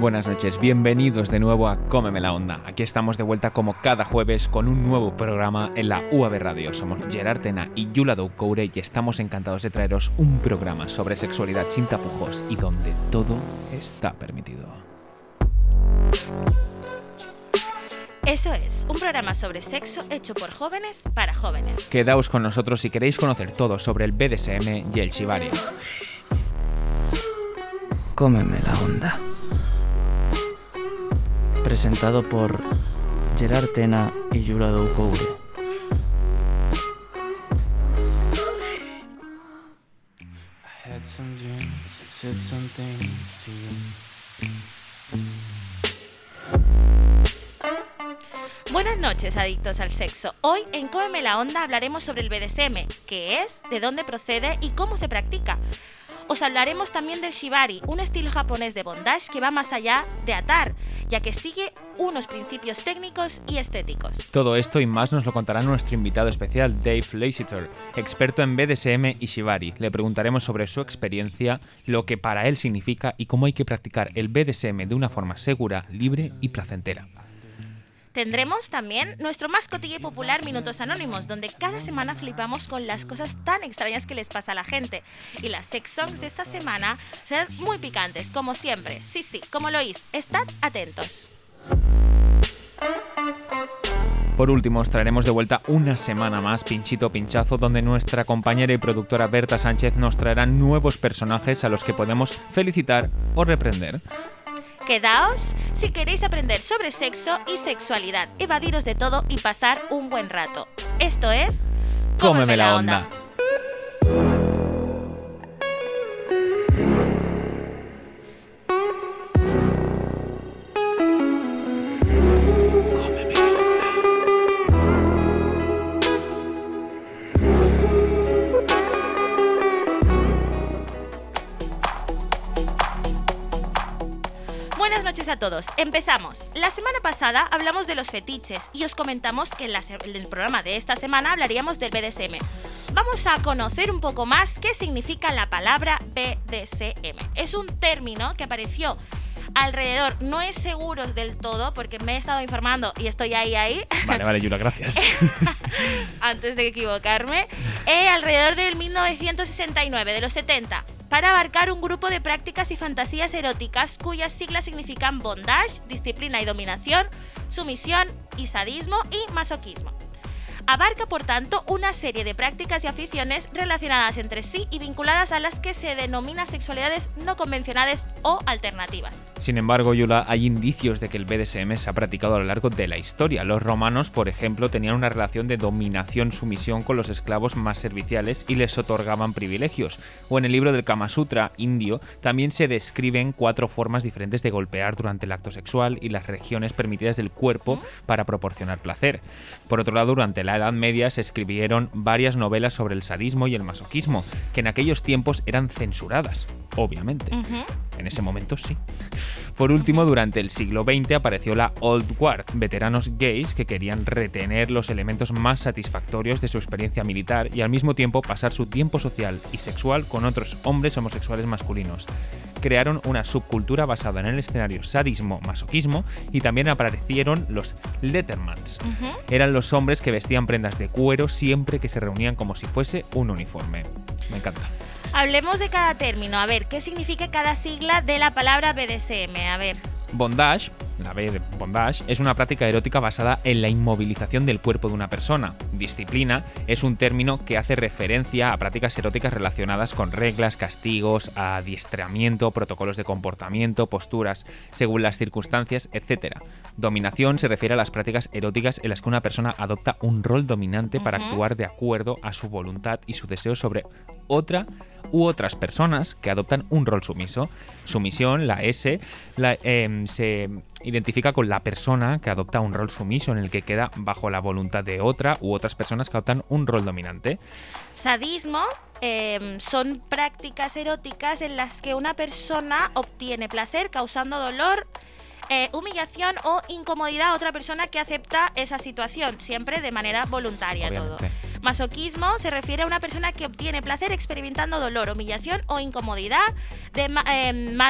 Buenas noches, bienvenidos de nuevo a Cómeme la Onda. Aquí estamos de vuelta como cada jueves con un nuevo programa en la UAB Radio. Somos Gerard Tena y Yula Doucoure y estamos encantados de traeros un programa sobre sexualidad sin tapujos y donde todo está permitido. Eso es, un programa sobre sexo hecho por jóvenes para jóvenes. Quedaos con nosotros si queréis conocer todo sobre el BDSM y el Shibari. Cómeme la onda. Presentado por Gerard Tena y Yura Doucoure. Buenas noches, adictos al sexo. Hoy en Cómeme la Onda hablaremos sobre el BDSM, qué es, de dónde procede y cómo se practica. Os hablaremos también del shibari, un estilo japonés de bondage que va más allá de atar, ya que sigue unos principios técnicos y estéticos. Todo esto y más nos lo contará nuestro invitado especial, Dave Lasseter, experto en BDSM y shibari. Le preguntaremos sobre su experiencia, lo que para él significa y cómo hay que practicar el BDSM de una forma segura, libre y placentera. Tendremos también nuestro y popular Minutos Anónimos, donde cada semana flipamos con las cosas tan extrañas que les pasa a la gente. Y las sex songs de esta semana serán muy picantes, como siempre. Sí, sí, como lo oís. Estad atentos. Por último, os traeremos de vuelta una semana más Pinchito Pinchazo, donde nuestra compañera y productora Berta Sánchez nos traerá nuevos personajes a los que podemos felicitar o reprender. Quedaos si queréis aprender sobre sexo y sexualidad, evadiros de todo y pasar un buen rato. Esto es... Cómeme la onda. Todos. Empezamos. La semana pasada hablamos de los fetiches y os comentamos que en, la se- en el programa de esta semana hablaríamos del BDSM. Vamos a conocer un poco más qué significa la palabra BDSM. Es un término que apareció alrededor, no es seguro del todo porque me he estado informando y estoy ahí ahí. Vale, vale, Yula, gracias. antes de equivocarme, eh, alrededor del 1969, de los 70, para abarcar un grupo de prácticas y fantasías eróticas cuyas siglas significan bondage, disciplina y dominación, sumisión y sadismo y masoquismo. Abarca, por tanto, una serie de prácticas y aficiones relacionadas entre sí y vinculadas a las que se denomina sexualidades no convencionales o alternativas. Sin embargo, Yula, hay indicios de que el BDSM se ha practicado a lo largo de la historia. Los romanos, por ejemplo, tenían una relación de dominación-sumisión con los esclavos más serviciales y les otorgaban privilegios. O en el libro del Kama Sutra indio también se describen cuatro formas diferentes de golpear durante el acto sexual y las regiones permitidas del cuerpo para proporcionar placer. Por otro lado, durante la Edad Media se escribieron varias novelas sobre el sadismo y el masoquismo, que en aquellos tiempos eran censuradas, obviamente. En ese momento sí. Por último, durante el siglo XX apareció la Old Guard, veteranos gays que querían retener los elementos más satisfactorios de su experiencia militar y al mismo tiempo pasar su tiempo social y sexual con otros hombres homosexuales masculinos. Crearon una subcultura basada en el escenario sadismo-masoquismo y también aparecieron los Lettermans. Eran los hombres que vestían prendas de cuero siempre que se reunían como si fuese un uniforme. Me encanta. Hablemos de cada término, a ver, ¿qué significa cada sigla de la palabra BDSM? A ver. Bondage, la B de bondage, es una práctica erótica basada en la inmovilización del cuerpo de una persona. Disciplina es un término que hace referencia a prácticas eróticas relacionadas con reglas, castigos, adiestramiento, protocolos de comportamiento, posturas, según las circunstancias, etc. Dominación se refiere a las prácticas eróticas en las que una persona adopta un rol dominante para actuar de acuerdo a su voluntad y su deseo sobre otra u otras personas que adoptan un rol sumiso. Sumisión, la S, la, em, se identifica con la persona que adopta un rol sumiso en el que queda bajo la voluntad de otra u otras personas que adoptan un rol dominante. Sadismo em, son prácticas eróticas en las que una persona obtiene placer causando dolor, eh, humillación o incomodidad a otra persona que acepta esa situación, siempre de manera voluntaria todo. Masoquismo se refiere a una persona que obtiene placer experimentando dolor, humillación o incomodidad eh, mm,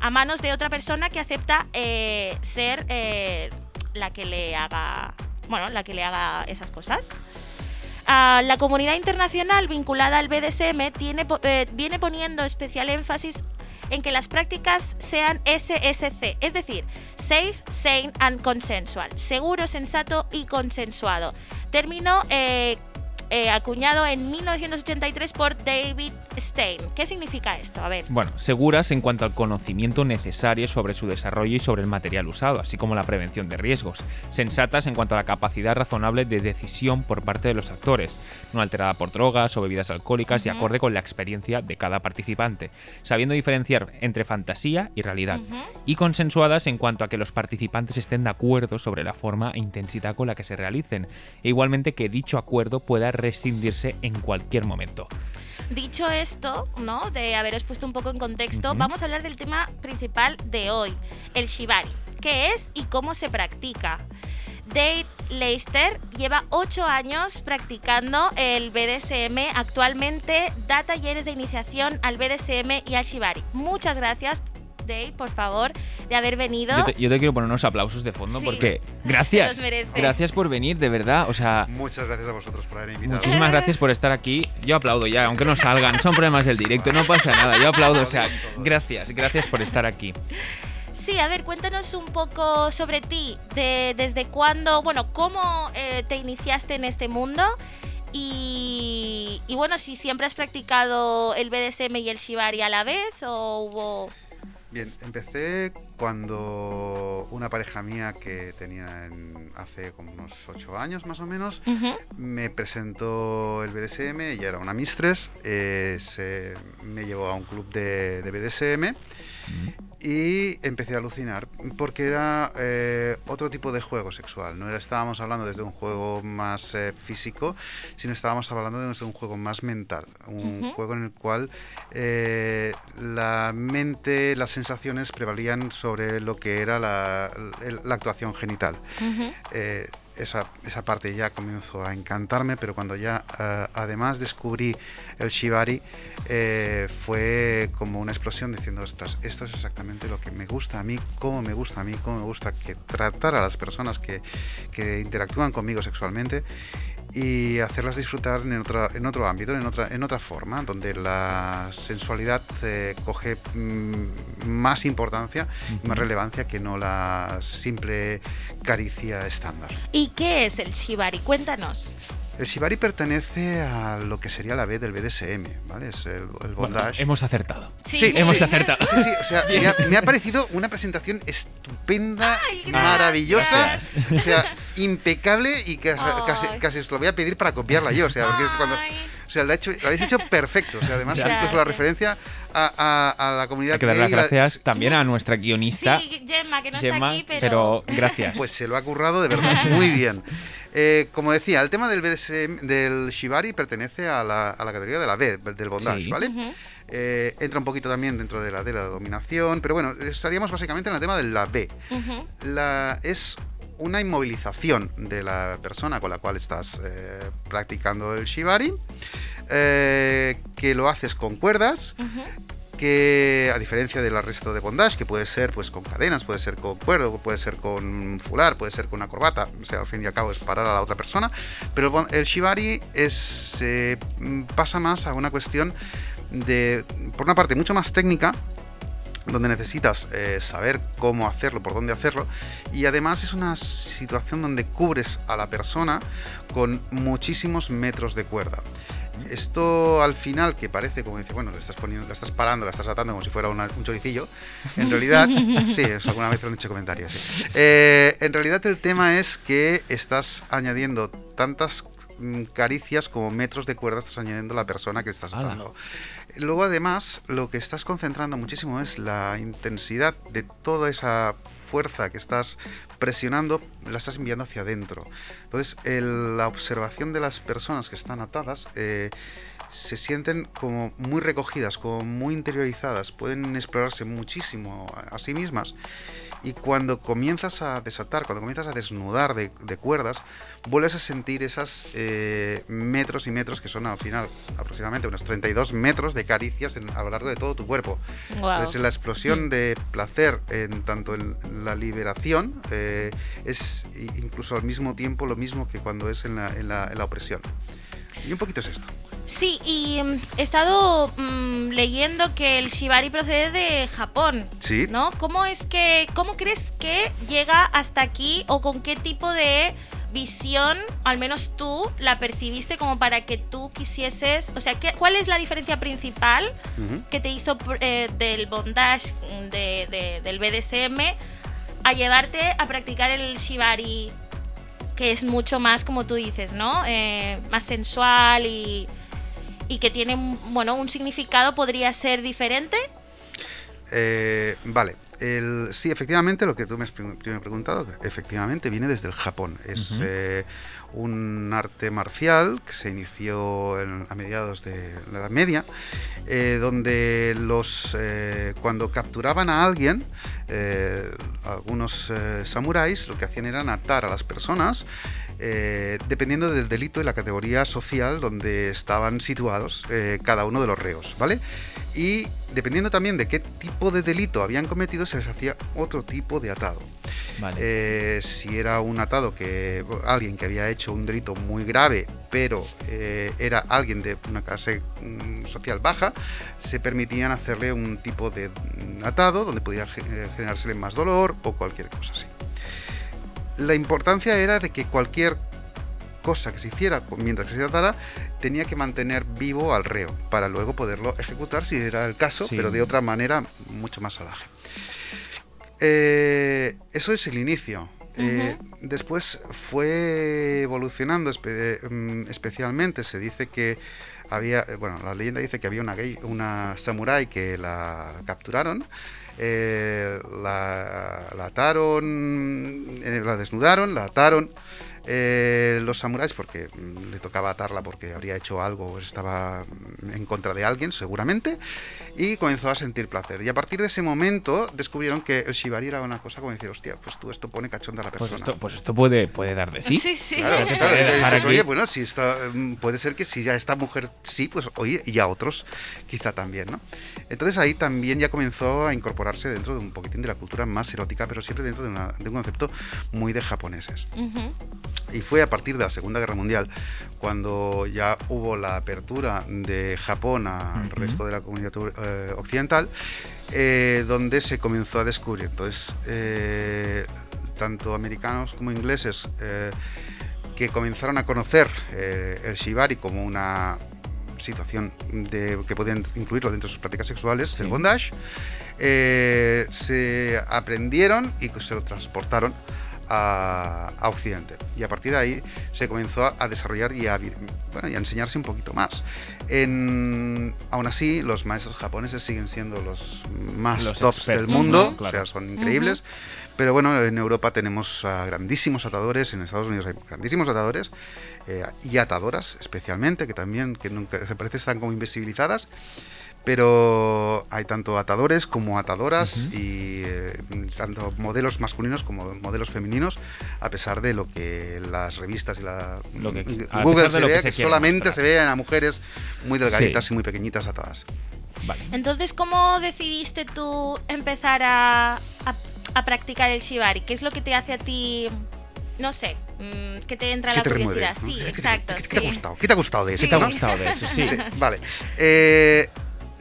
a manos de otra persona que acepta eh, ser eh, la que le haga, bueno, la que le haga esas cosas. Ah, la comunidad internacional vinculada al BDSM tiene, viene poniendo especial énfasis en que las prácticas sean SSC, es decir, safe, sane and consensual, seguro, sensato y consensuado. Término eh, acuñado en 1983 por David Stein. ¿Qué significa esto? A ver. Bueno, seguras en cuanto al conocimiento necesario sobre su desarrollo y sobre el material usado, así como la prevención de riesgos. Sensatas en cuanto a la capacidad razonable de decisión por parte de los actores, no alterada por drogas o bebidas alcohólicas y Ujú. acorde con la experiencia de cada participante, sabiendo diferenciar entre fantasía y realidad. Ujú. Y consensuadas en cuanto a que los participantes estén de acuerdo sobre la forma e intensidad con la que se realicen, e igualmente que dicho acuerdo pueda rescindirse en cualquier momento. Dicho esto, ¿no? De haberos puesto un poco en contexto, vamos a hablar del tema principal de hoy, el shibari. ¿Qué es y cómo se practica? Dave Leister lleva 8 años practicando el BDSM. Actualmente da talleres de iniciación al BDSM y al shibari. Muchas gracias, Dave, por favor, de haber venido. Yo te, yo te quiero poner unos aplausos de fondo Sí. porque gracias, gracias por venir, de verdad, o sea, Muchas gracias a vosotros por haber invitado. muchísimas gracias por estar aquí. Yo aplaudo ya, aunque no salgan, son problemas del directo, no pasa nada, yo aplaudo, o sea, gracias, gracias por estar aquí. Sí, a ver, cuéntanos un poco sobre ti, de, desde cuándo, bueno, cómo eh, te iniciaste en este mundo y, y bueno, si siempre has practicado el BDSM y el Shibari a la vez o hubo... Bien, empecé cuando una pareja mía que tenía en- hace como unos 8 años más o menos me presentó el BDSM, ella era una mistress, eh, se- me llevó a un club de, de BDSM y empecé a alucinar porque era eh, otro tipo de juego sexual. No era, estábamos hablando desde un juego más eh, físico, sino estábamos hablando desde un juego más mental. Un juego en el cual eh, la mente, las sensaciones prevalían sobre lo que era la, actuación genital. Esa, esa parte ya comenzó a encantarme, pero cuando ya eh, además descubrí el Shibari, eh, fue como una explosión diciendo, ostras, esto es exactamente lo que me gusta a mí, cómo me gusta a mí, cómo me gusta que tratar a las personas que, que interactúan conmigo sexualmente y hacerlas disfrutar en otro, en otro ámbito, en otra, en otra forma, donde la sensualidad eh, coge mm, más importancia y más relevancia que no la simple caricia estándar. ¿Y qué es el Shibari? Cuéntanos. El Shibari pertenece a lo que sería la B del BDSM, ¿vale? Es el, el Bueno, bondage. hemos acertado. Sí, Hemos sí. acertado. Sí, sí, o sea, me ha, me ha parecido una presentación estupenda, Ay, gracias. maravillosa, o sea, impecable y casi, casi, casi os lo voy a pedir para copiarla yo, o sea, porque cuando, o sea, lo, ha hecho- lo habéis hecho perfecto, o sea, además Gracias. incluso la referencia a, a- a la comunidad Hay que dar las gay, la- gracias también a nuestra guionista, Sí, Gemma, que no Gemma, está aquí, pero... gracias. Pues se lo ha currado de verdad muy bien. Eh, como decía, el tema del BDSM, del Shibari pertenece a la, a la categoría de la B, del bondage, Sí. ¿vale? Eh, entra un poquito también dentro de la de la dominación, pero bueno, estaríamos básicamente en el tema de la B. La, es una inmovilización de la persona con la cual estás eh, practicando el shibari, eh, que lo haces con cuerdas. Que a diferencia del resto de bondage, que puede ser pues con cadenas, puede ser con cuerdo, puede ser con fular, puede ser con una corbata, o sea, al fin y al cabo es parar a la otra persona, pero el, shibari es, eh, pasa más a una cuestión de, por una parte, mucho más técnica, donde necesitas eh, saber cómo hacerlo, por dónde hacerlo, y además es una situación donde cubres a la persona con muchísimos metros de cuerda. Esto al final, que parece como dice, bueno, le estás poniendo, la estás parando, la estás atando como si fuera una- un choricillo, en realidad, sí, eso alguna vez lo han hecho comentarios. sí. Eh, en realidad el tema es que estás añadiendo tantas mm, caricias como metros de cuerda estás añadiendo a la persona que estás atando. Luego además lo que estás concentrando muchísimo es la intensidad de toda esa fuerza que estás presionando, la estás enviando hacia adentro. Entonces la observación de las personas que están atadas eh, se sienten como muy recogidas, como muy interiorizadas, pueden explorarse muchísimo a sí mismas Y cuando comienzas a desatar, cuando comienzas a desnudar de, de cuerdas, vuelves a sentir esas eh, metros y metros que son al final aproximadamente unos 32 metros de caricias en- a lo largo de todo tu cuerpo. Guau. Entonces la explosión de placer en tanto en la liberación eh, es incluso al mismo tiempo lo mismo que cuando es en la, en la- en la opresión. Y un poquito es esto. Sí, y mm, he estado mm, leyendo que el shibari procede de Japón. Sí. ¿No? ¿Cómo es que, cómo crees que llega hasta aquí o con qué tipo de visión, al menos tú, la percibiste como para que tú quisieses, o sea, ¿qué, ¿cuál es la diferencia principal que te hizo eh, del bondage, mm, de- de- del BDSM, a llevarte a practicar el shibari, que es mucho más, como tú dices, ¿no? Eh, más sensual y, y que tiene, bueno, un significado podría ser diferente. Eh, vale. El, sí, efectivamente, lo que tú me has primero preguntado, efectivamente viene desde el Japón. Es eh, un arte marcial que se inició en- a mediados de la Edad Media, eh, donde los eh, cuando capturaban a alguien, eh, algunos eh, samuráis lo que hacían era atar a las personas eh, dependiendo del delito y la categoría social donde estaban situados eh, cada uno de los reos, ¿vale? Y dependiendo también de qué tipo de delito habían cometido, se les hacía otro tipo de atado. Vale. Eh, si era un atado que alguien que había hecho un delito muy grave, pero eh, era alguien de una clase mm, social baja, se permitían hacerle un tipo de mm, atado donde podía ge- generársele más dolor o cualquier cosa así. La importancia era de que cualquier cosa que se hiciera mientras que se atara tenía que mantener vivo al reo para luego poderlo ejecutar si era el caso, Sí. pero de otra manera mucho más salvaje. Eh, eso es el inicio. Eh, después fue evolucionando espe- mm, especialmente. Se dice que había, eh, bueno, la leyenda dice que había una, gay- una samurái que la capturaron, eh, la, ataron, eh, la desnudaron, la ataron. Eh, los samuráis, porque mm, le tocaba atarla porque habría hecho algo o estaba en contra de alguien, seguramente, y comenzó a sentir placer. Y a partir de ese momento descubrieron que el shibari era una cosa como decir, hostia, pues tú esto pone cachonda a la Pues persona. esto, pues esto puede, puede dar de sí. sí. sí. Claro, claro, dices, oye, bueno, si está, mm, puede ser que si ya esta mujer sí, pues oye, y a otros quizá también, ¿no? Entonces ahí también ya comenzó a incorporarse dentro de un poquitín de la cultura más erótica, pero siempre dentro de, una- de un concepto muy de japoneses. Ujú. Y fue a partir de la Segunda Guerra Mundial cuando ya hubo la apertura de Japón al resto de la comunidad eh, occidental, eh, donde se comenzó a descubrir. Entonces, eh, tanto americanos como ingleses que comenzaron a conocer el shibari como una situación de, que podían incluirlo dentro de sus prácticas sexuales, Sí. el bondage, se aprendieron y se lo transportaron a, a Occidente. Y a partir de ahí se comenzó a, a desarrollar y a, bueno, y a enseñarse un poquito más. En, aún así, los maestros japoneses siguen siendo los más Los tops expertos, del mundo, claro. o sea, son increíbles. Pero bueno, en Europa tenemos a grandísimos atadores, en Estados Unidos hay grandísimos atadores eh, y atadoras especialmente, que también que nunca se parece están como invisibilizadas. Pero hay tanto atadores como atadoras y eh, tanto modelos masculinos como modelos femeninos, a pesar de lo que las revistas y la Lo que- a Google se que vea se que, solamente mostrar. se vean a mujeres muy delgaditas Sí. y muy pequeñitas atadas. Vale. Entonces, ¿cómo decidiste tú empezar a, a- a practicar el shibari? ¿Qué es lo que te hace a ti, no sé, mm, que te entra ¿Qué la te remueve? curiosidad? ¿no? Sí, ¿Qué te- exacto. ¿Qué, qué te ha gustado? ¿Qué te ha gustado de Sí. eso? ¿Qué te ha no? gustado de eso? Sí. Sí, vale. Eh,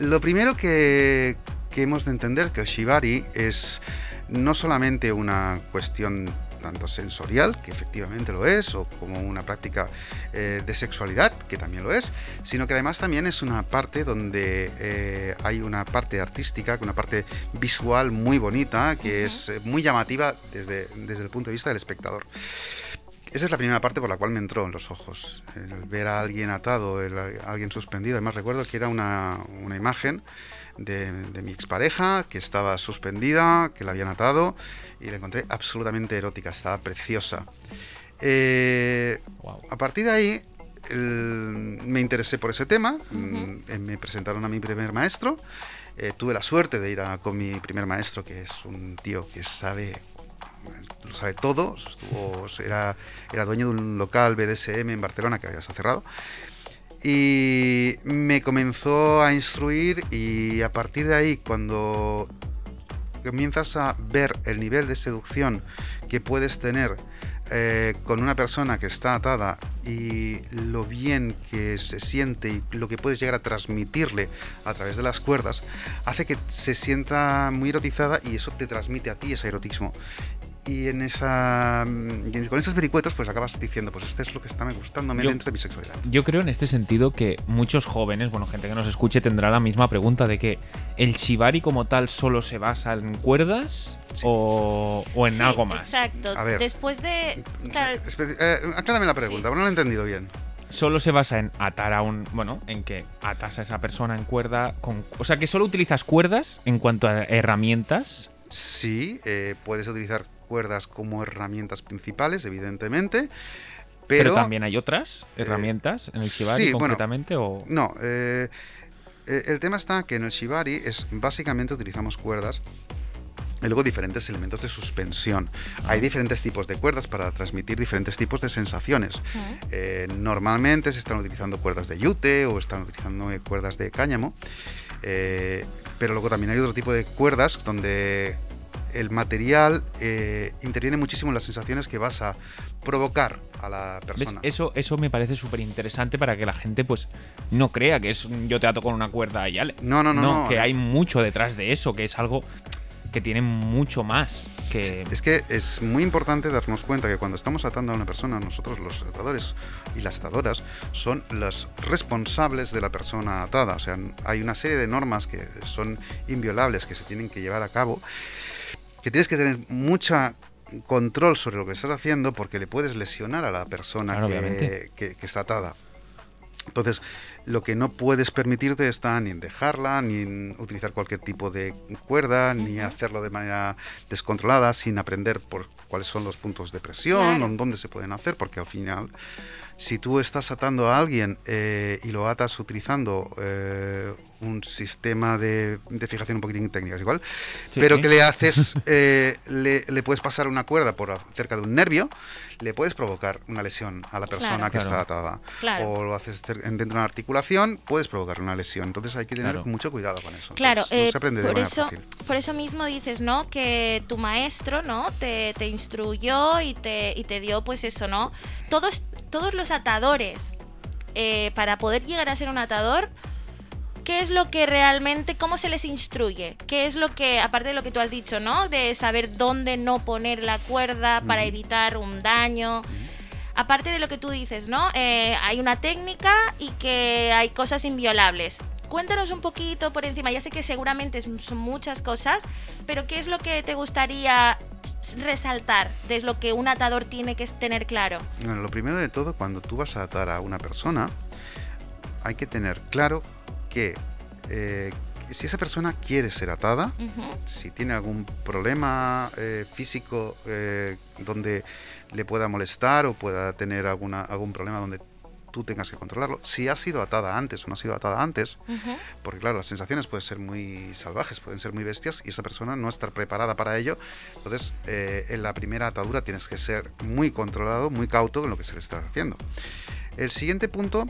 lo primero que, que hemos de entender que el shibari es no solamente una cuestión tanto sensorial, que efectivamente lo es, o como una práctica eh, de sexualidad, que también lo es, sino que además también es una parte donde eh, hay una parte artística, una parte visual muy bonita, que es muy llamativa desde, desde el punto de vista del espectador. Esa es la primera parte por la cual me entró en los ojos. El ver a alguien atado, el- a alguien suspendido. Además recuerdo que era una, una imagen de, de mi expareja que estaba suspendida, que la habían atado y la encontré absolutamente erótica, estaba preciosa. Eh, a partir de ahí el- me interesé por ese tema, mm, me presentaron a mi primer maestro, eh, tuve la suerte de ir a- con mi primer maestro, que es un tío que sabe lo sabe todo, era, era dueño de un local BDSM en Barcelona que ya se ha cerrado, y me comenzó a instruir y a partir de ahí, cuando comienzas a ver el nivel de seducción que puedes tener eh, con una persona que está atada y lo bien que se siente y lo que puedes llegar a transmitirle a través de las cuerdas, hace que se sienta muy erotizada y eso te transmite a ti ese erotismo. Y en esa y con esos vericuetos pues acabas diciendo, pues esto es lo que está me gustándome Yo- dentro de mi sexualidad. Yo creo en este sentido que muchos jóvenes, bueno, gente que nos escuche, tendrá la misma pregunta de que el shibari como tal solo se basa en cuerdas Sí. o, o en Sí, algo más. Exacto. A ver. Después de. Claro, Espe- eh, aclárame la pregunta, Sí. no lo he entendido bien. Solo se basa en atar a un, bueno, en que atas a esa persona en cuerda con, o sea, que solo utilizas cuerdas en cuanto a herramientas. Sí, eh, puedes utilizar cuerdas como herramientas principales, evidentemente, pero, Pero, también hay otras eh, herramientas en el shibari sí, bueno, concretamente o No, eh, eh, el tema está que en el shibari es básicamente utilizamos cuerdas y luego diferentes elementos de suspensión. Hay Ah. diferentes tipos de cuerdas para transmitir diferentes tipos de sensaciones. Eh, normalmente se están utilizando cuerdas de yute o están utilizando cuerdas de cáñamo, eh, pero luego también hay otro tipo de cuerdas donde el material eh, interviene muchísimo en las sensaciones que vas a provocar a la ¿Ves? persona. Eso, eso me parece súper interesante para que la gente pues no crea que es yo te ato con una cuerda y ale. No, no, no, no. que eh, hay mucho detrás de eso, que es algo que tiene mucho más que... Es que es muy importante darnos cuenta que cuando estamos atando a una persona, nosotros los atadores y las atadoras son los responsables de la persona atada. O sea, hay una serie de normas que son inviolables, que se tienen que llevar a cabo, que tienes que tener mucha control sobre lo que estás haciendo porque le puedes lesionar a la persona Claro, que, obviamente. que- que está atada. Entonces, lo que no puedes permitirte está ni en dejarla, ni en utilizar cualquier tipo de cuerda, ni hacerlo de manera descontrolada, sin aprender por cuáles son los puntos de presión, Claro. o dónde se pueden hacer, porque al final, si tú estás atando a alguien eh, y lo atas utilizando eh, un sistema de, de fijación un poquitín técnicas igual, Sí. pero que le haces, eh, le, le puedes pasar una cuerda por cerca de un nervio, le puedes provocar una lesión a la persona Claro. que Claro. está atada. Claro. O lo haces dentro de una articulación, puedes provocar una lesión. Entonces hay que tener Claro. mucho cuidado con eso. Claro, Entonces, no eh, se aprende de por, manera eso, fácil. por eso mismo dices, ¿no? Que tu maestro, ¿no? Te, te instruyó y te, y te dio, pues eso, ¿no? Todos, todos los atadores, eh, para poder llegar a ser un atador, ¿qué es lo que realmente, cómo se les instruye? ¿Qué es lo que, aparte de lo que tú has dicho, ¿no? De saber dónde no poner la cuerda para evitar un daño. Aparte de lo que tú dices, ¿no? Eh, hay una técnica y que hay cosas inviolables. Cuéntanos un poquito por encima. Ya sé que seguramente son muchas cosas, pero ¿qué es lo que te gustaría resaltar de lo que un atador tiene que tener claro? Bueno, lo primero de todo, cuando tú vas a atar a una persona, hay que tener claro que eh, si esa persona quiere ser atada, si tiene algún problema eh, físico eh, donde le pueda molestar o pueda tener alguna, algún problema donde tú tengas que controlarlo, si ha sido atada antes o no ha sido atada antes, porque claro, las sensaciones pueden ser muy salvajes, pueden ser muy bestias y esa persona no estar preparada para ello. Entonces, eh, en la primera atadura tienes que ser muy controlado, muy cauto en lo que se le está haciendo. El siguiente punto,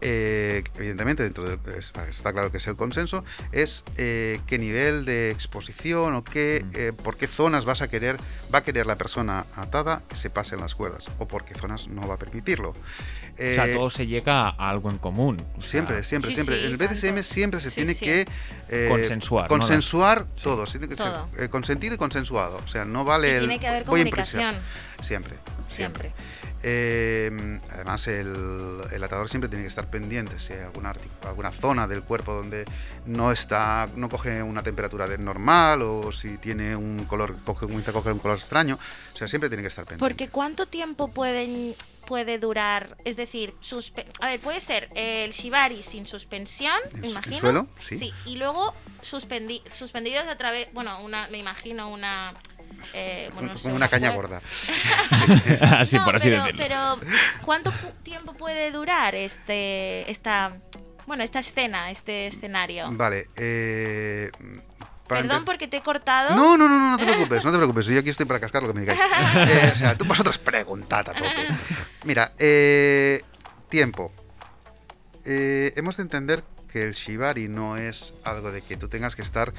eh, evidentemente dentro de, está, está claro que es el consenso, es eh, qué nivel de exposición o qué, eh, por qué zonas vas a querer, va a querer la persona atada que se pasen las cuerdas o por qué zonas no va a permitirlo. o sea, Eh, todo se llega a algo en común. o sea, Siempre, siempre, Sí, siempre. sí, el BDSM tanto. siempre se Sí, tiene sí. que eh, Consensuar, ¿no? Consensuar todo, sí, tiene que ser, Todo. eh, consentido y consensuado. O sea, no vale Y el. tiene que haber voy comunicación. Siempre, siempre. Siempre. Eh, además, el, el atador siempre tiene que estar pendiente si hay alguna, alguna zona del cuerpo donde no está, no coge una temperatura normal o si tiene un color, coge, comienza a coger un color extraño. O sea, siempre tiene que estar pendiente. Porque ¿cuánto tiempo pueden, puede durar? Es decir, a ver, puede ser el shibari sin suspensión, ¿En me imagino. suelo? Sí. y luego suspendi- suspendidos a través, bueno, una, me imagino una eh, bueno, Como una caña gorda. así No, por así pero, decirlo. Pero, ¿cuánto tiempo puede durar este, esta, bueno, esta escena, este escenario? Vale. Eh, Perdón porque te he cortado. No, no, no, no, no te preocupes, no te preocupes. Yo aquí estoy para cascar lo que me digáis. Eh, o sea, tú vosotros preguntad a tope. Mira, eh, tiempo. Eh, hemos de entender que el shibari no es algo de que tú tengas que estar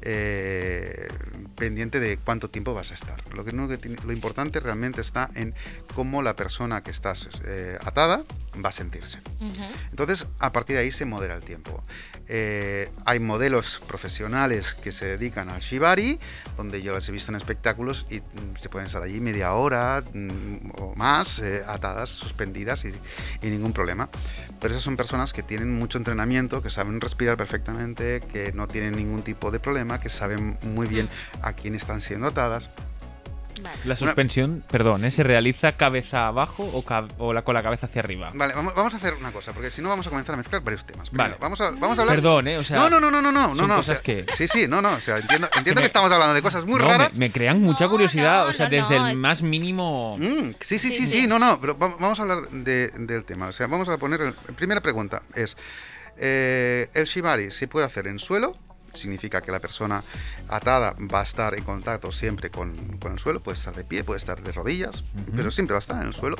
eh, pendiente de cuánto tiempo vas a estar. Lo, que, lo importante realmente está en cómo la persona que estás eh, atada va a sentirse. Entonces, a partir de ahí se modera el tiempo. Eh, hay modelos profesionales que se dedican al shibari, donde yo las he visto en espectáculos y mm, se pueden estar allí media hora mm, o más, eh, atadas, suspendidas y, y ningún problema. Pero esas son personas que tienen mucho entrenamiento, que saben respirar perfectamente, que no tienen ningún tipo de problema, que saben muy bien a quién están siendo atadas. Vale. La suspensión, perdón, ¿eh? ¿se realiza cabeza abajo o, o la, con la cabeza hacia arriba? Vale, vamos, vamos a hacer una cosa, porque si no vamos a comenzar a mezclar varios temas. Primero, Vale. Vamos a, vamos a hablar Perdón, ¿eh? O sea, no, no, no, no, no, no, no, son no, o cosas sea, que- Sí, sí, no, no, o sea, entiendo, entiendo me- que estamos hablando de cosas muy no, me, raras. me crean mucha No, curiosidad, no, o sea, no, desde no, el es- más mínimo... Mm, sí, sí, Sí, sí, sí, sí. no, no, pero va- vamos a hablar de- del tema. O sea, vamos a poner. el- primera pregunta es: eh, ¿el shibari se puede hacer en suelo? Significa que la persona atada va a estar en contacto siempre con, con el suelo, puede estar de pie, puede estar de rodillas, pero siempre va a estar en el suelo,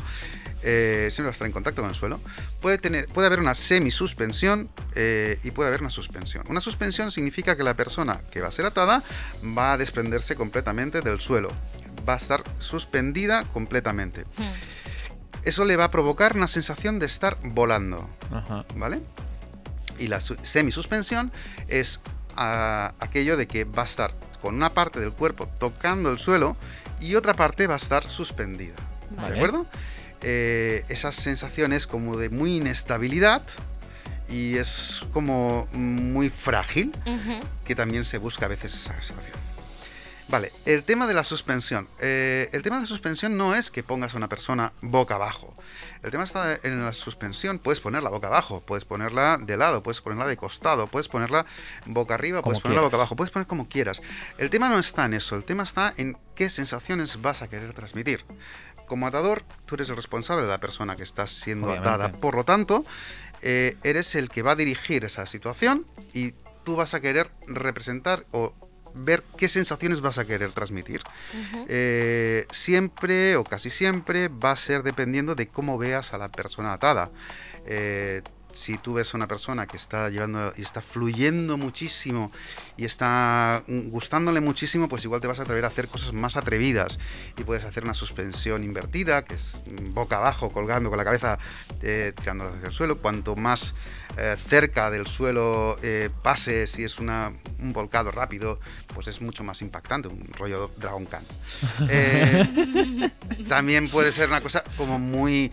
eh, siempre va a estar en contacto con el suelo. Puede, tener, puede haber una semisuspensión eh, y puede haber una suspensión. Una suspensión significa que la persona que va a ser atada va a desprenderse completamente del suelo, va a estar suspendida completamente. Hmm. Eso le va a provocar una sensación de estar volando. ¿vale? Y la su- semisuspensión es ah, aquello de que va a estar con una parte del cuerpo tocando el suelo y otra parte va a estar suspendida, Vale. ¿de acuerdo? Eh, esas sensaciones como de muy inestabilidad y es como muy frágil que también se busca a veces esa situación. Vale, el tema de la suspensión. Eh, el tema de la suspensión no es que pongas a una persona boca abajo. El tema está en la suspensión. Puedes ponerla boca abajo, puedes ponerla de lado, puedes ponerla de costado, puedes ponerla boca arriba, Como puedes ponerla boca abajo, puedes poner como quieras. El tema no está en eso, el tema está en qué sensaciones vas a querer transmitir. Como atador, tú eres el responsable de la persona que está siendo Obviamente. atada. Por lo tanto, eh, eres el que va a dirigir esa situación y tú vas a querer representar o ver qué sensaciones vas a querer transmitir. Eh, siempre o casi siempre va a ser dependiendo de cómo veas a la persona atada. Eh, si tú ves a una persona que está llevando y está fluyendo muchísimo y está gustándole muchísimo, pues igual te vas a atrever a hacer cosas más atrevidas y puedes hacer una suspensión invertida, que es boca abajo, colgando con la cabeza eh, tirando hacia el suelo. Cuanto más eh, cerca del suelo eh, pase, si es una, un volcado rápido, pues es mucho más impactante, un rollo Dragon Khan. Eh, también puede ser una cosa como muy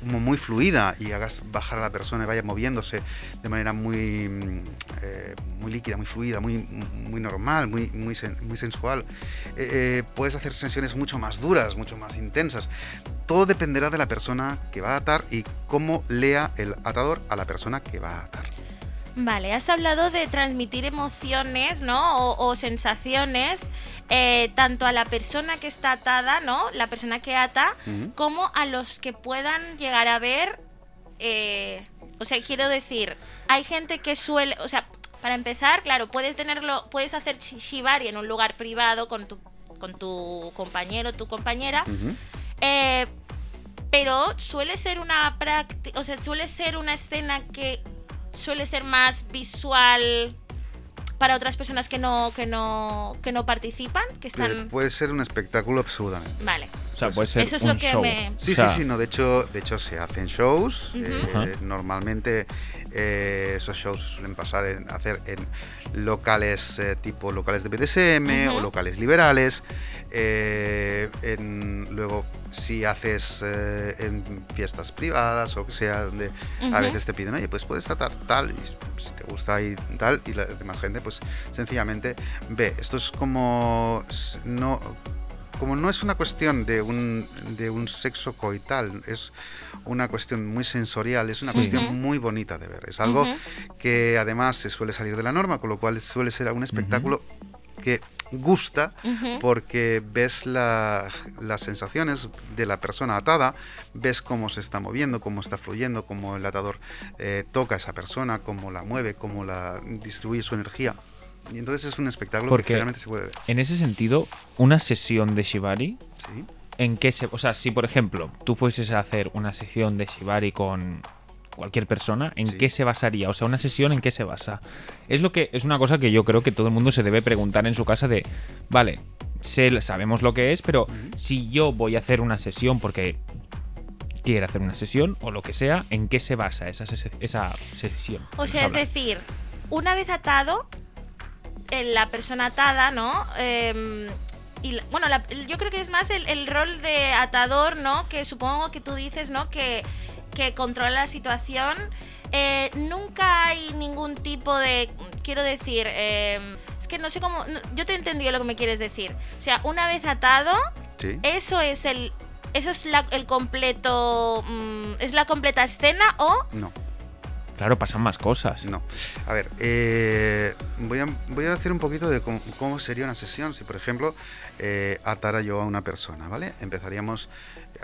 como muy fluida y hagas bajar a la persona y vaya moviéndose de manera muy mm, eh, muy líquida, muy fluida, muy, muy normal, muy, muy, muy sensual. Eh, eh, puedes hacer sesiones mucho más duras, mucho más intensas. Todo dependerá de la persona que va a atar y cómo lea el atador a la persona que va a atar. Vale, has hablado de transmitir emociones, ¿no? O, o sensaciones, eh, tanto a la persona que está atada, ¿no? La persona que ata, como a los que puedan llegar a ver. eh, o sea, quiero decir, hay gente que suele. O sea, para empezar, claro, puedes tenerlo, puedes hacer shi- shibari en un lugar privado con tu, con tu compañero, tu compañera. Eh, pero suele ser una práctica, o sea, suele ser una escena que suele ser más visual para otras personas que no que no que no participan, que están puede ser un espectáculo absolutamente. vale. O sea, puede ser Eso es un lo que show. me- Sí, O sea, sí, sí, no, de hecho, de hecho se hacen shows. Eh, normalmente eh, esos shows se suelen pasar en hacer en locales eh, tipo locales de BDSM o locales liberales. Eh, en- luego, si haces eh, en fiestas privadas o que sea, donde a veces te piden, oye, pues puedes tratar tal, y si te gusta y tal, y la demás gente, pues sencillamente ve. Esto es como no como no es una cuestión de un, de un sexo coital, es una cuestión muy sensorial, es una Sí. cuestión muy bonita de ver. Es algo que además se suele salir de la norma, con lo cual suele ser un espectáculo que gusta porque ves la- las sensaciones de la persona atada, ves cómo se está moviendo, cómo está fluyendo, cómo el atador eh, toca a esa persona, cómo la mueve, cómo la distribuye su energía. Y entonces es un espectáculo Porque- que generalmente se puede ver. En ese sentido, una sesión de Shibari, ¿sí? ¿en qué se. O sea, si por ejemplo tú fueses a hacer una sesión de Shibari con cualquier persona, ¿en Sí. qué se basaría? O sea, una sesión en qué se basa. Es lo que es una cosa que yo creo que todo el mundo se debe preguntar en su casa de, vale, sé- sabemos lo que es, pero si yo voy a hacer una sesión porque quiero hacer una sesión o lo que sea, ¿en qué se basa esa, ses- esa sesión? O sea, es decir, una vez atado, eh, la persona atada, ¿no? Em, y la- bueno, la- yo creo que es más el, el rol de atador, ¿no? Que supongo que tú dices, ¿no? Que, que controla la situación. Eh, nunca hay ningún tipo de. Quiero decir. em, es que no sé cómo. no- yo te he entendido lo que me quieres decir. O sea, una vez atado, ¿Sí? eso es el. Eso es la- el completo. mm, ¿Es la completa escena o.? No. Claro, pasan más cosas. No. A ver, eh, voy, a, voy a hacer un poquito de cómo, cómo sería una sesión. Si, por ejemplo, eh, atara yo a una persona, ¿vale? Empezaríamos.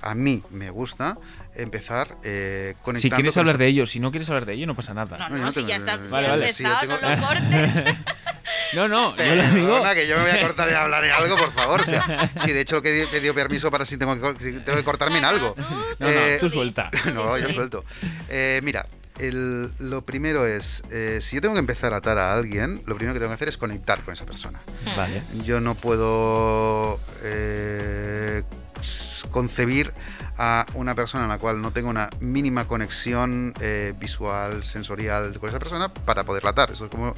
A mí me gusta empezar eh, conectando. Si quieres con hablar de ello, si no quieres hablar de ello, no pasa nada. No, No, no, yo no si ya está si Vale, sí, empezado, tengo- no lo cortes. No, no, yo lo digo. Perdona, que yo me voy a cortar en hablar en algo, por favor. O sea, si de hecho que he pedido permiso para si tengo que, tengo que cortarme en algo. No, no, Eh, tú suelta. No, yo suelto. Eh, mira, el- lo primero es, eh, si yo tengo que empezar a atar a alguien, lo primero que tengo que hacer es conectar con esa persona. Vale. Yo no puedo eh, concebir a una persona en la cual no tengo una mínima conexión eh, visual, sensorial con esa persona para poderla atar. Eso es como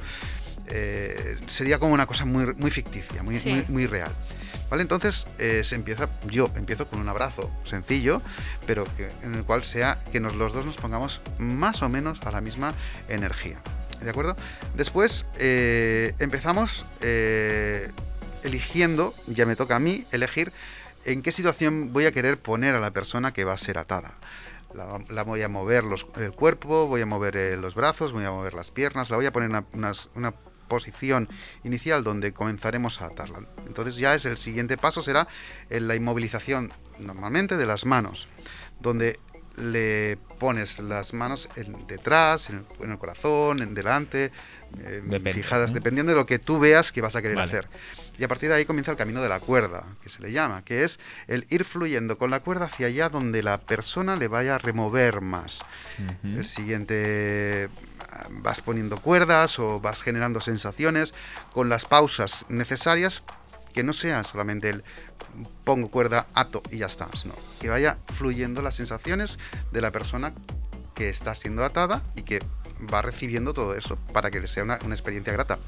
eh, sería como una cosa muy, muy ficticia, muy, Sí. muy, muy real. ¿Vale? Entonces eh, se empieza, yo empiezo con un abrazo sencillo, pero que, en el cual sea que nos, los dos nos pongamos más o menos a la misma energía. ¿De acuerdo? Después empezamos eligiendo, ya me toca a mí elegir en qué situación voy a querer poner a la persona que va a ser atada. La, la voy a mover los- el cuerpo, voy a mover eh, los brazos, voy a mover las piernas, la voy a poner en una, posición inicial donde comenzaremos a atarla. Entonces ya es el siguiente paso será en la inmovilización normalmente de las manos, donde le pones las manos en- detrás, en el, en el corazón, en delante, eh, Depende, fijadas, dependiendo de lo que tú veas que vas a querer Vale. hacer. Y a partir de ahí comienza el camino de la cuerda, que se le llama, que es el ir fluyendo con la cuerda hacia allá donde la persona le vaya a remover más. El siguiente vas poniendo cuerdas o vas generando sensaciones con las pausas necesarias que no sea solamente el pongo cuerda, ato y ya está, sino que vaya fluyendo las sensaciones de la persona que está siendo atada y que va recibiendo todo eso para que le sea una, una experiencia grata.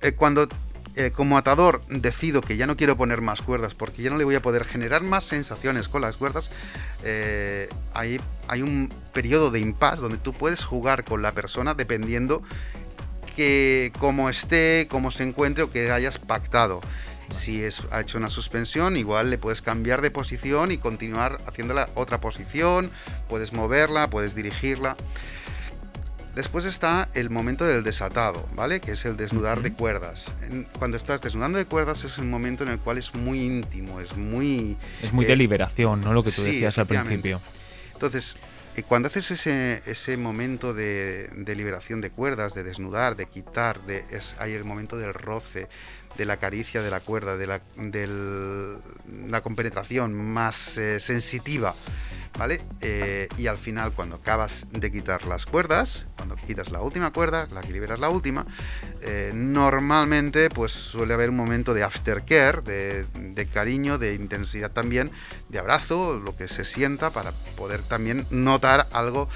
Eh, cuando eh, como atador decido que ya no quiero poner más cuerdas porque ya no le voy a poder generar más sensaciones con las cuerdas, eh, hay, hay un periodo de impasse donde tú puedes jugar con la persona dependiendo que cómo esté, cómo se encuentre o que hayas pactado. Si es, ha hecho una suspensión, igual le puedes cambiar de posición y continuar haciéndola otra posición, puedes moverla, puedes dirigirla. Después está el momento del desatado, ¿vale? Que es el desnudar de cuerdas. Cuando estás desnudando de cuerdas es un momento en el cual es muy íntimo, es muy... Es muy eh, de liberación, ¿no? Lo que tú sí, decías al principio. Entonces, eh, cuando haces ese, ese momento de, de liberación de cuerdas, de desnudar, de quitar, de, es, hay el momento del roce, de la caricia de la cuerda, de la, del- la compenetración más eh, sensitiva, ¿vale? Eh, y al final, cuando acabas de quitar las cuerdas, cuando quitas la última cuerda, la que liberas la última, eh, normalmente pues suele haber un momento de aftercare, de, de cariño, de intensidad también, de abrazo, lo que se sienta para poder también notar algo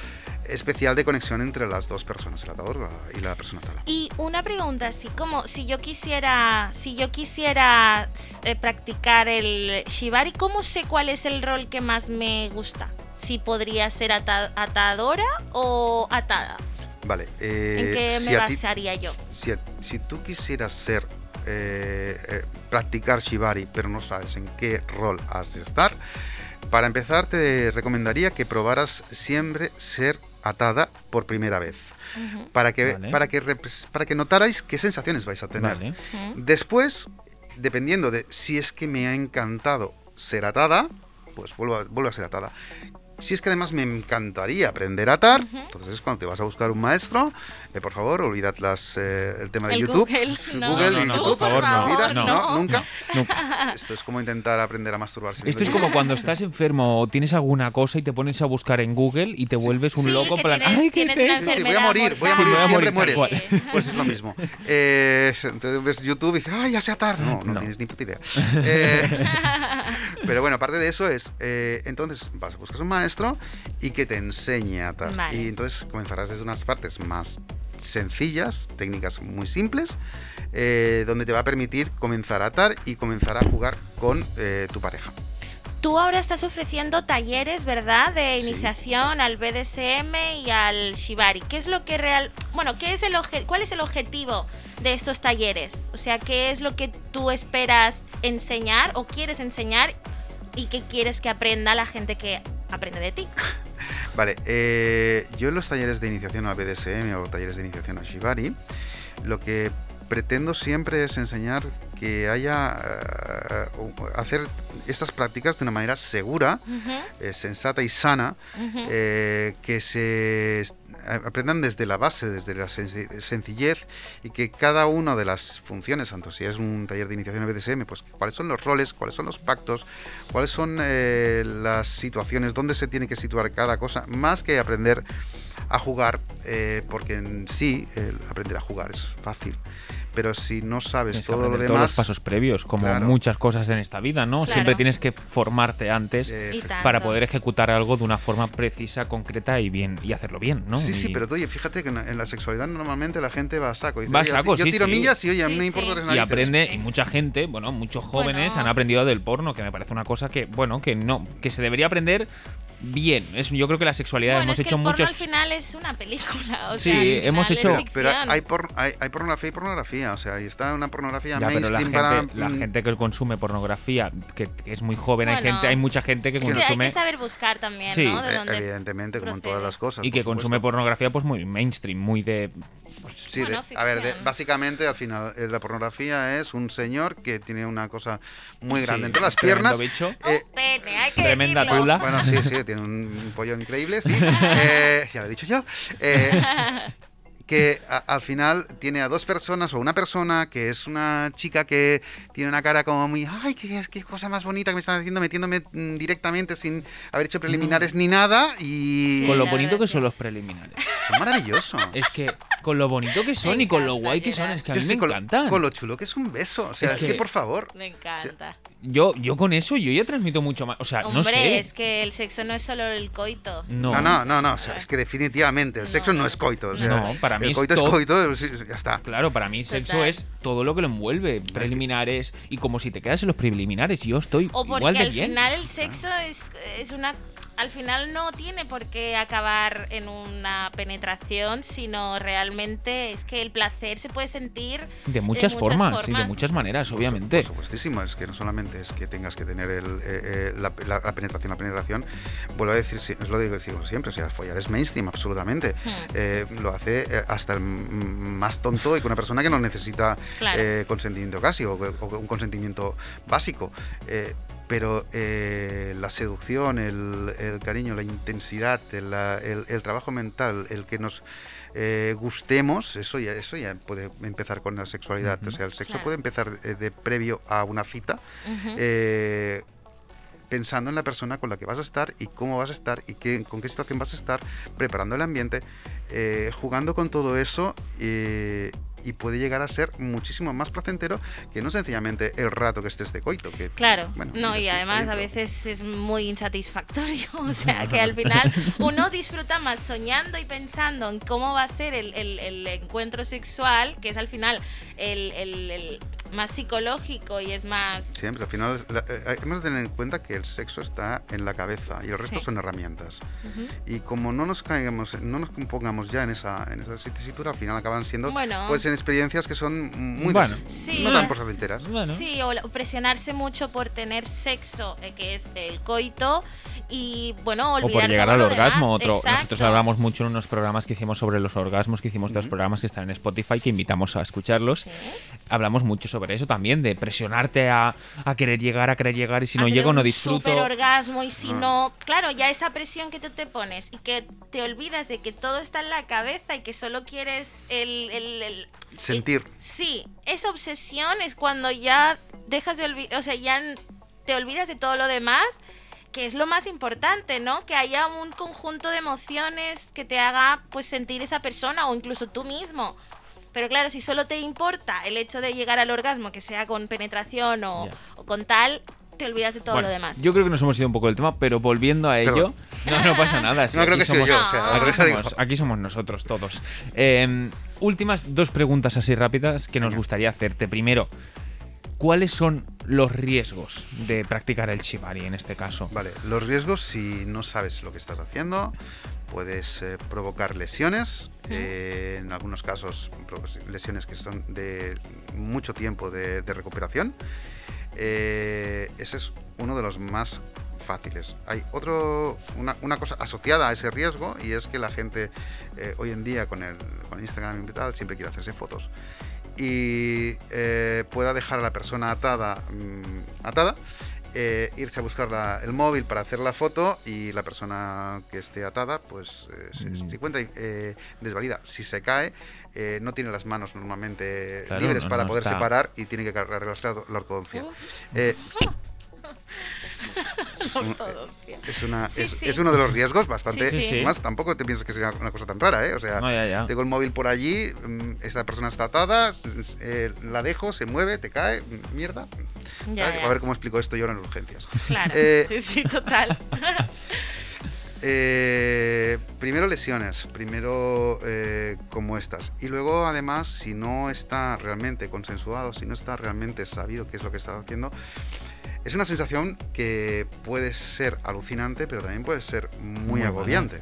especial de conexión entre las dos personas, el atador y la persona atada. Y una pregunta, así como si yo quisiera, si yo quisiera eh, practicar el shibari, ¿cómo sé cuál es el rol que más me gusta? Si podría ser ata- atadora o atada. Vale, eh, ¿En qué si me a ti- basaría yo? si, si tú quisieras ser eh, eh, practicar shibari pero no sabes en qué rol has de estar Para empezar, te recomendaría que probaras siempre ser atada por primera vez. Para que, Vale. para, que, para que notarais qué sensaciones vais a tener. Vale. Después, dependiendo de si es que me ha encantado ser atada, pues vuelvo a, vuelvo a ser atada. Si es que además me encantaría aprender a atar, Ujú. entonces es cuando te vas a buscar un maestro, eh, por favor, olvidad las, eh, el tema de El YouTube. Google, no, Google no, y no, YouTube, por favor, no, olvida, no, no, nunca. Nunca. Esto es como intentar aprender a masturbarse. Esto es como cuando estás enfermo o tienes alguna cosa y te pones a buscar en Google y te vuelves un Sí, loco que en plan, tienes- ¡ay, qué te-". Sí, sí, voy a morir, voy a Sí, morir, voy a siempre morir, mueres. Pues es lo mismo. Eh, entonces ves YouTube y dices, ¡ay, ya sé atar! No, no, No. tienes ni puta idea. Eh, pero bueno, aparte de eso es, eh, entonces vas a buscar un maestro y que te enseñe a atar. Vale. Y entonces comenzarás desde unas partes más sencillas, técnicas muy simples, eh, donde te va a permitir comenzar a atar y comenzar a jugar con eh, tu pareja. Tú ahora estás ofreciendo talleres, ¿verdad? De Sí. iniciación al BDSM y al Shibari. ¿Qué es lo que real, bueno, qué es el obje- cuál es el objetivo de estos talleres? O sea, ¿qué es lo que tú esperas enseñar o quieres enseñar y qué quieres que aprenda la gente que aprende de ti? Vale, eh, yo en los talleres de iniciación al BDSM o talleres de iniciación al Shibari, lo que pretendo siempre es enseñar que haya eh, hacer estas prácticas de una manera segura, eh, sensata y sana, eh, que se a- aprendan desde la base, desde la senci- sencillez y que cada una de las funciones, tanto si es un taller de iniciación al BDSM, pues cuáles son los roles, cuáles son los pactos, cuáles son eh, las situaciones, dónde se tiene que situar cada cosa, más que aprender a jugar, eh, porque en sí aprender a jugar es fácil, pero si no sabes Tienes que todo lo aprender todos los demás, pasos previos, como Claro. muchas cosas en esta vida, ¿no? Claro. Siempre tienes que formarte antes para poder ejecutar algo de una forma precisa, concreta y bien y hacerlo bien, ¿no? Sí, sí, pero oye, fíjate que en la sexualidad normalmente la gente va a saco. Dice, Va a "Oye, saco, yo sí, tiro sí. millas y oye, a mí Sí, no me importa y aprende y mucha gente bueno muchos jóvenes Bueno. han aprendido del porno que me parece una cosa que bueno que no que se debería aprender bien es yo creo que la sexualidad Bueno, hemos es que hecho el porno muchos al final es una película. O Sí, sea, hemos hecho- Pero, pero hay, por- hay, hay pornografía y pornografía. O sea, ahí está una pornografía Ya, pero la mainstream gente, para. la mm, gente que consume pornografía, que, que es muy joven, hay Bueno. gente, hay mucha gente que Es que hay consume que saber buscar también, Sí. ¿no? De eh, dónde evidentemente, como en todas las cosas. y que consume pornografía pues muy mainstream, muy de pues, Sí, de- a ver, de- básicamente al final eh, la pornografía es un señor que tiene una cosa muy grande sí, entre las piernas. bicho. eh, Un pene, hay que tremenda decirlo. tula. Bueno, sí, sí, tiene un pollo increíble, sí. Eh, ya lo he dicho yo. Eh, que a- al final tiene a dos personas o una persona que es una chica que tiene una cara como muy, ay, qué, qué cosa más bonita que me están haciendo metiéndome mm, directamente sin haber hecho preliminares ni nada y Sí, con lo bonito que son los preliminares. es maravilloso. Es que con lo bonito que son Me y con lo encanta, guay que son, es que a mí que me con, lo- encantan. con lo chulo que es un beso. O sea, Es es, que, que- por favor. Me encanta. Yo, yo con eso, yo ya transmito mucho más. O sea, Hombre, no sé. es que el sexo no es solo el coito. No. No, no, no, no. o sea, es que definitivamente el No, sexo no, no. es coito. O sea, No, para mí el es coito todo- es coito, sí, sí, ya está. Claro, para mí sexo Total. es todo lo que lo envuelve, preliminares y como si te quedas en los preliminares, yo estoy O porque igual de al bien. final el sexo es, es una... Al final no tiene por qué acabar en una penetración, sino realmente es que el placer se puede sentir de muchas, muchas formas, y de muchas maneras, obviamente. Por supuestísimo, es que no solamente es que tengas que tener el, eh, eh, la, la- la penetración, la penetración, vuelvo a decir, es lo digo, digo siempre, o sea, follar es mainstream, absolutamente. Hmm. Eh, lo hace hasta el más tonto y con una persona que no necesita Claro. eh, consentimiento casi o, o un consentimiento básico. Pero eh, la seducción, el, el cariño, la intensidad, el, la- el- el trabajo mental, el que nos eh, gustemos, eso ya, eso ya puede empezar con la sexualidad. O sea, el sexo Claro. puede empezar de, de previo a una cita, eh, pensando en la persona con la que vas a estar y cómo vas a estar y qué, con qué situación vas a estar, preparando el ambiente, eh, jugando con todo eso eh, y puede llegar a ser muchísimo más placentero que no sencillamente el rato que estés de coito. Que, Claro, bueno, no, y además a veces es muy insatisfactorio, o sea que al final uno disfruta más soñando y pensando en cómo va a ser el, el- el encuentro sexual, que es al final el, el- más psicológico y es más... Siempre, al final la- eh, hemos de tener en cuenta que el sexo está en la cabeza y el resto Sí. son herramientas. Ujú. Y como no nos caigamos, no nos pongamos estamos ya en esa, en esa tesitura, al final acaban siendo Bueno. pues en experiencias que son muy Bueno. Sí. no tan placenteras. Bueno. Sí, o o presionarse mucho por tener sexo, eh, que es el coito, y bueno, O olvidar por llegar todo al orgasmo. demás. Otro, nosotros hablamos mucho en unos programas que hicimos sobre los orgasmos, que hicimos dos Ujú. programas que están en Spotify, que invitamos a escucharlos. Sí. Hablamos mucho sobre eso también, de presionarte a, a querer llegar, a querer llegar, y si A no llego no disfruto. super orgasmo y si Ah. no, claro, ya esa presión que tú te pones y que te olvidas de que todo está en la cabeza y que solo quieres el, el- el- Sentir. Sí, esa obsesión es cuando ya dejas de olvidar, o sea, ya te olvidas de todo lo demás, que es lo más importante, ¿no? Que haya un conjunto de emociones que te haga pues sentir esa persona o incluso tú mismo. Pero claro, si solo te importa el hecho de llegar al orgasmo, que sea con penetración o, o con tal, te olvidas de todo Bueno, lo demás. Yo creo que nos hemos ido un poco del tema, pero volviendo a ello, Perdón. no, no pasa nada. si No creo aquí que sea somos- yo, o sea, Aquí somos, aquí somos nosotros todos. Eh, últimas dos preguntas así rápidas que nos gustaría hacerte. Primero, ¿cuáles son los riesgos de practicar el shibari en este caso? Vale, los riesgos si no sabes lo que estás haciendo, puedes eh, provocar lesiones, eh, en algunos casos lesiones que son de mucho tiempo de, de recuperación. Eh, ese es uno de los más fáciles. Hay otro, una, una cosa asociada a ese riesgo y es que la gente eh, hoy en día con el con Instagram y tal siempre quiere hacerse fotos y eh, pueda dejar a la persona atada, mm, atada eh, irse a buscar la- el móvil para hacer la foto y la persona que esté atada pues eh, se, Mm. se encuentra eh, desvalida. Si se cae, eh, no tiene las manos normalmente Claro, libres no- para no poder está- separar y tiene que arreglarse la, la ortodoncia. Eh, La un- ortodoncia. es, una, Sí, es, sí. es uno de los riesgos bastante... Sí. Más tampoco te piensas que sea una cosa tan rara, ¿eh? O sea, No, ya, ya. tengo el móvil por allí, mm, esta persona está atada, eh, la dejo, se mueve, te cae, mm, mierda. Ya. A ver cómo explico esto yo en urgencias. Claro. Eh, sí, sí, total. Eh, primero lesiones, primero eh, como estas. Y luego además, si no está realmente consensuado, si no está realmente sabido qué es lo que está haciendo, es una sensación que puede ser alucinante, pero también puede ser muy, Muy agobiante.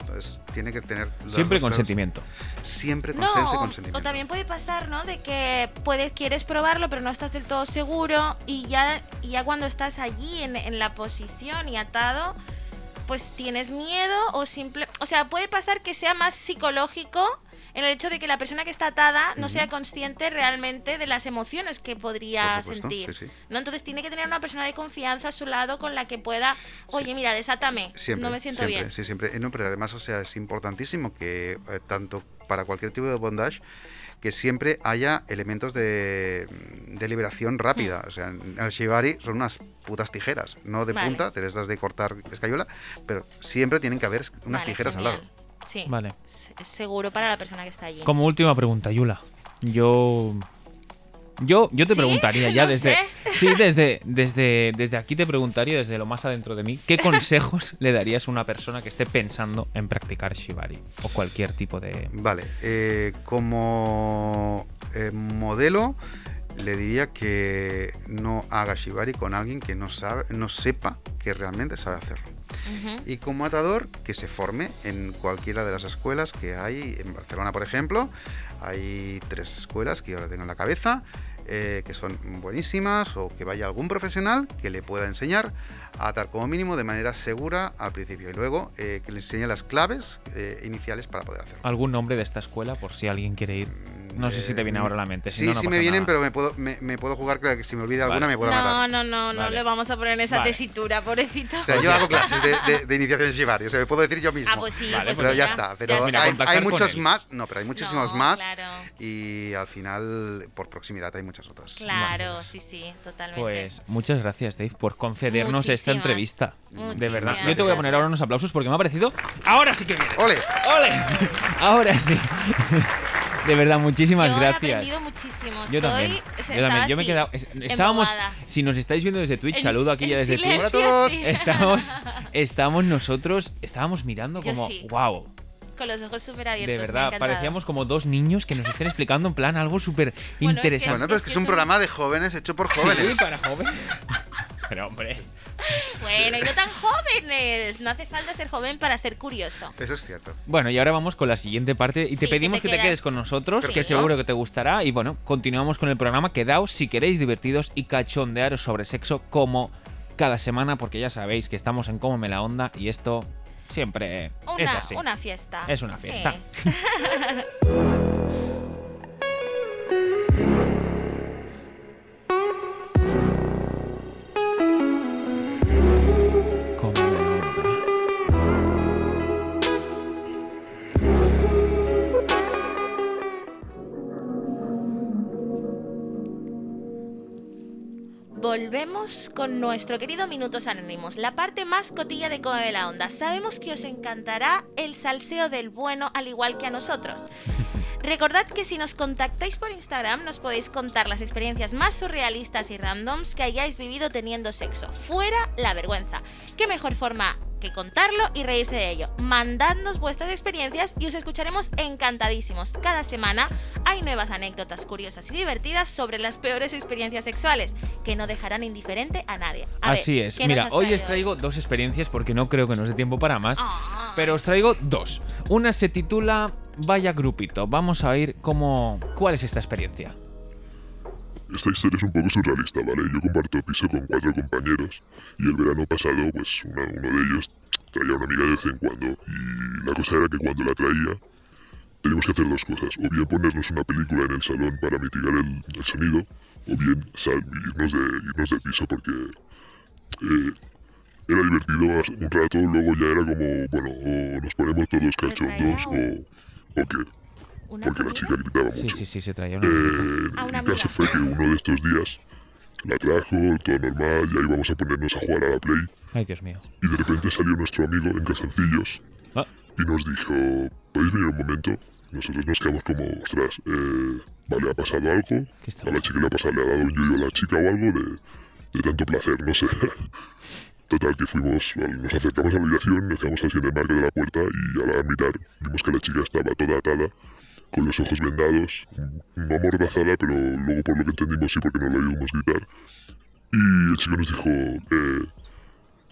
Entonces tiene que tener... Siempre consentimiento. Siempre No, consenso y o- consentimiento. o también puede pasar, ¿no? De que puedes, quieres probarlo, pero no estás del todo seguro y ya, ya cuando estás allí en, en la posición y atado, pues tienes miedo o simple... O sea, puede pasar que sea más psicológico en el hecho de que la persona que está atada no sea consciente realmente de las emociones que podría supuesto, sentir. sí, sí. ¿no? Entonces tiene que tener una persona de confianza a su lado con la que pueda, oye, mira, desátame, Siempre, no me siento siempre, bien. Sí, siempre. Eh, No, pero además, o sea, es importantísimo que eh, tanto para cualquier tipo de bondage que siempre haya elementos de, de liberación rápida. O sea, en el shibari son unas putas tijeras, no de Vale. punta, te les das de cortar escayola, pero siempre tienen que haber unas Vale, tijeras al lado. Sí, Vale. es seguro para la persona que está allí. Como última pregunta, Yula. Yo. Yo, yo te ¿Sí? preguntaría ya No desde. sé. Sí, desde, desde, desde aquí te preguntaría, desde lo más adentro de mí, ¿qué consejos le darías a una persona que esté pensando en practicar Shibari? O cualquier tipo de. Vale, eh, como eh, modelo le diría que no haga shibari con alguien que no sabe, no sepa que realmente sabe hacerlo. Y como atador, que se forme en cualquiera de las escuelas que hay en Barcelona, por ejemplo. Hay tres escuelas que yo ahora tengo en la cabeza, eh, que son buenísimas, o que vaya algún profesional que le pueda enseñar a atar como mínimo de manera segura al principio. Y luego eh, que le enseñe las claves eh, iniciales para poder hacerlo. ¿Algún nombre de esta escuela por si alguien quiere ir? No sé si te viene ahora a la mente. Si sí, no, no sí me vienen, nada. pero me puedo, me, me puedo jugar que si me olvida Vale. alguna me puedo No, matar. no, no, no Vale. le vamos a poner en esa Vale. tesitura, pobrecito. O sea, yo hago clases de, de- de iniciación Shibari, o sea, me puedo decir yo mismo. Ah, pues sí, Vale, pues pero ya está, pero Ya está. hay, muchos más, no, pero hay muchísimos No, más Claro, y al final por proximidad hay muchas otras. claro, más sí, sí, totalmente. Pues muchas gracias, Dave, por concedernos esta Muchísimas, entrevista. De verdad. Yo te voy a poner ahora unos aplausos porque me ha parecido. ¡Ahora sí que viene! ¡Ole! ¡Ole! Ahora sí. De verdad, muchísimas Yo he gracias. aprendido muchísimo. Yo Estoy, también. Yo también. Yo me he quedado. es- Estábamos. embobada. Si nos estáis viendo desde Twitch, saludo aquí ya desde silencio, Hola a todos. Twitch. Estamos, estamos nosotros, estábamos mirando Yo como, sí. wow, Con los ojos súper abiertos. de verdad, parecíamos como dos niños que nos estén explicando en plan algo súper Bueno, es que- interesante. Bueno, pero es que es un programa de jóvenes hecho por jóvenes. Sí, para jóvenes. Pero hombre. Bueno, y no tan jóvenes. No hace falta ser joven para ser curioso. Eso es cierto. Bueno, y ahora vamos con la siguiente parte y te Sí, que pedimos te que te quedes con nosotros, que seguro que te gustará. Y bueno, continuamos con el programa. Quedaos si queréis divertidos y cachondearos sobre sexo como cada semana, porque ya sabéis que estamos en Cómo me la onda y esto siempre es Una, así. una fiesta. Es una fiesta. Volvemos con nuestro querido Minutos Anónimos, la parte más cotilla de Come de la Onda. Sabemos que os encantará el salseo del bueno al igual que a nosotros. Recordad que si nos contactáis por Instagram nos podéis contar las experiencias más surrealistas y randoms que hayáis vivido teniendo sexo. Fuera la vergüenza. ¿Qué mejor forma que contarlo y reírse de ello? Mandadnos vuestras experiencias y os escucharemos encantadísimos. Cada semana hay nuevas anécdotas curiosas y divertidas sobre las peores experiencias sexuales que no dejarán indiferente a nadie. A ver, Así es. ¿qué nos Mira, hoy os traigo dos experiencias porque no creo que nos dé tiempo para más. Ah. Pero os traigo dos. Una se titula Vaya grupito. Vamos a oír cómo. ¿Cuál es esta experiencia? Esta historia es un poco surrealista, ¿vale? Yo comparto piso con cuatro compañeros y el verano pasado, pues una- uno de ellos traía una amiga de vez en cuando y la cosa era que cuando la traía teníamos que hacer dos cosas, o bien ponernos una película en el salón para mitigar el, el sonido, o bien sal- irnos, de, irnos del piso porque eh, era divertido un rato, luego ya era como, bueno, o nos ponemos todos cachondos o, o qué, ¿Una porque la chica gritaba Sí, mucho. sí, sí, se traía una. Eh, A una el caso amiga. fue que uno de estos días la trajo, todo normal, ya íbamos a ponernos a jugar a la Play Ay, Dios mío. y de repente salió nuestro amigo en calzoncillos Ah, y nos dijo, ¿podéis venir un momento? Nosotros nos quedamos como, ostras, eh, vale, ha pasado algo, ¿Qué está a la chica le ha pasado, le ha dado un yoyo a la chica o algo de, de tanto placer, no sé. Total, que fuimos, al- nos acercamos a la habitación, nos quedamos así en el marco de la puerta y a la mitad vimos que la chica estaba toda atada, con los ojos vendados, no amordazada, pero luego por lo que entendimos sí, porque no la oímos gritar. Y el chico nos dijo, eh,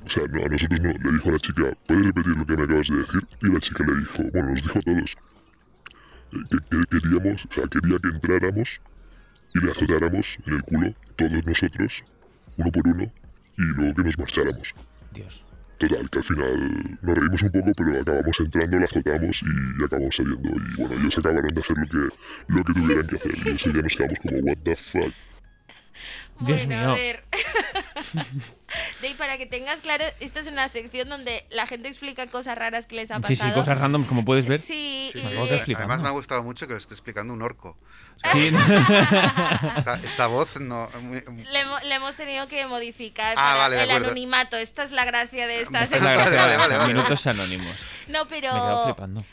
o sea, no, a nosotros no, le dijo a la chica, ¿puedes repetir lo que me acabas de decir? Y la chica le dijo, bueno, nos dijo a todos, eh, que, que queríamos, o sea, quería que entráramos y le azotáramos en el culo, todos nosotros, uno por uno, y luego que nos marcháramos. Dios. Total, que al final nos reímos un poco, pero acabamos entrando, la azotamos y acabamos saliendo. Y bueno, ellos acabaron de hacer lo que, lo que tuvieran que hacer. Y eso ya nos quedamos como, what the fuck. Dios bueno, mío. a ver. De ahí, para que tengas claro, esta es una sección donde la gente explica cosas raras que les ha Sí, pasado. sí, cosas randoms como puedes ver. Sí, Sí, y-. Además me ha gustado mucho que lo esté explicando un orco. Sí. Esta, esta voz no... le, hemo- le hemos tenido que modificar Ah, para vale, el anonimato. Esta es la gracia de esta Es la sección. Vale, vale, minutos anónimos. No, Me he quedado pero. flipando.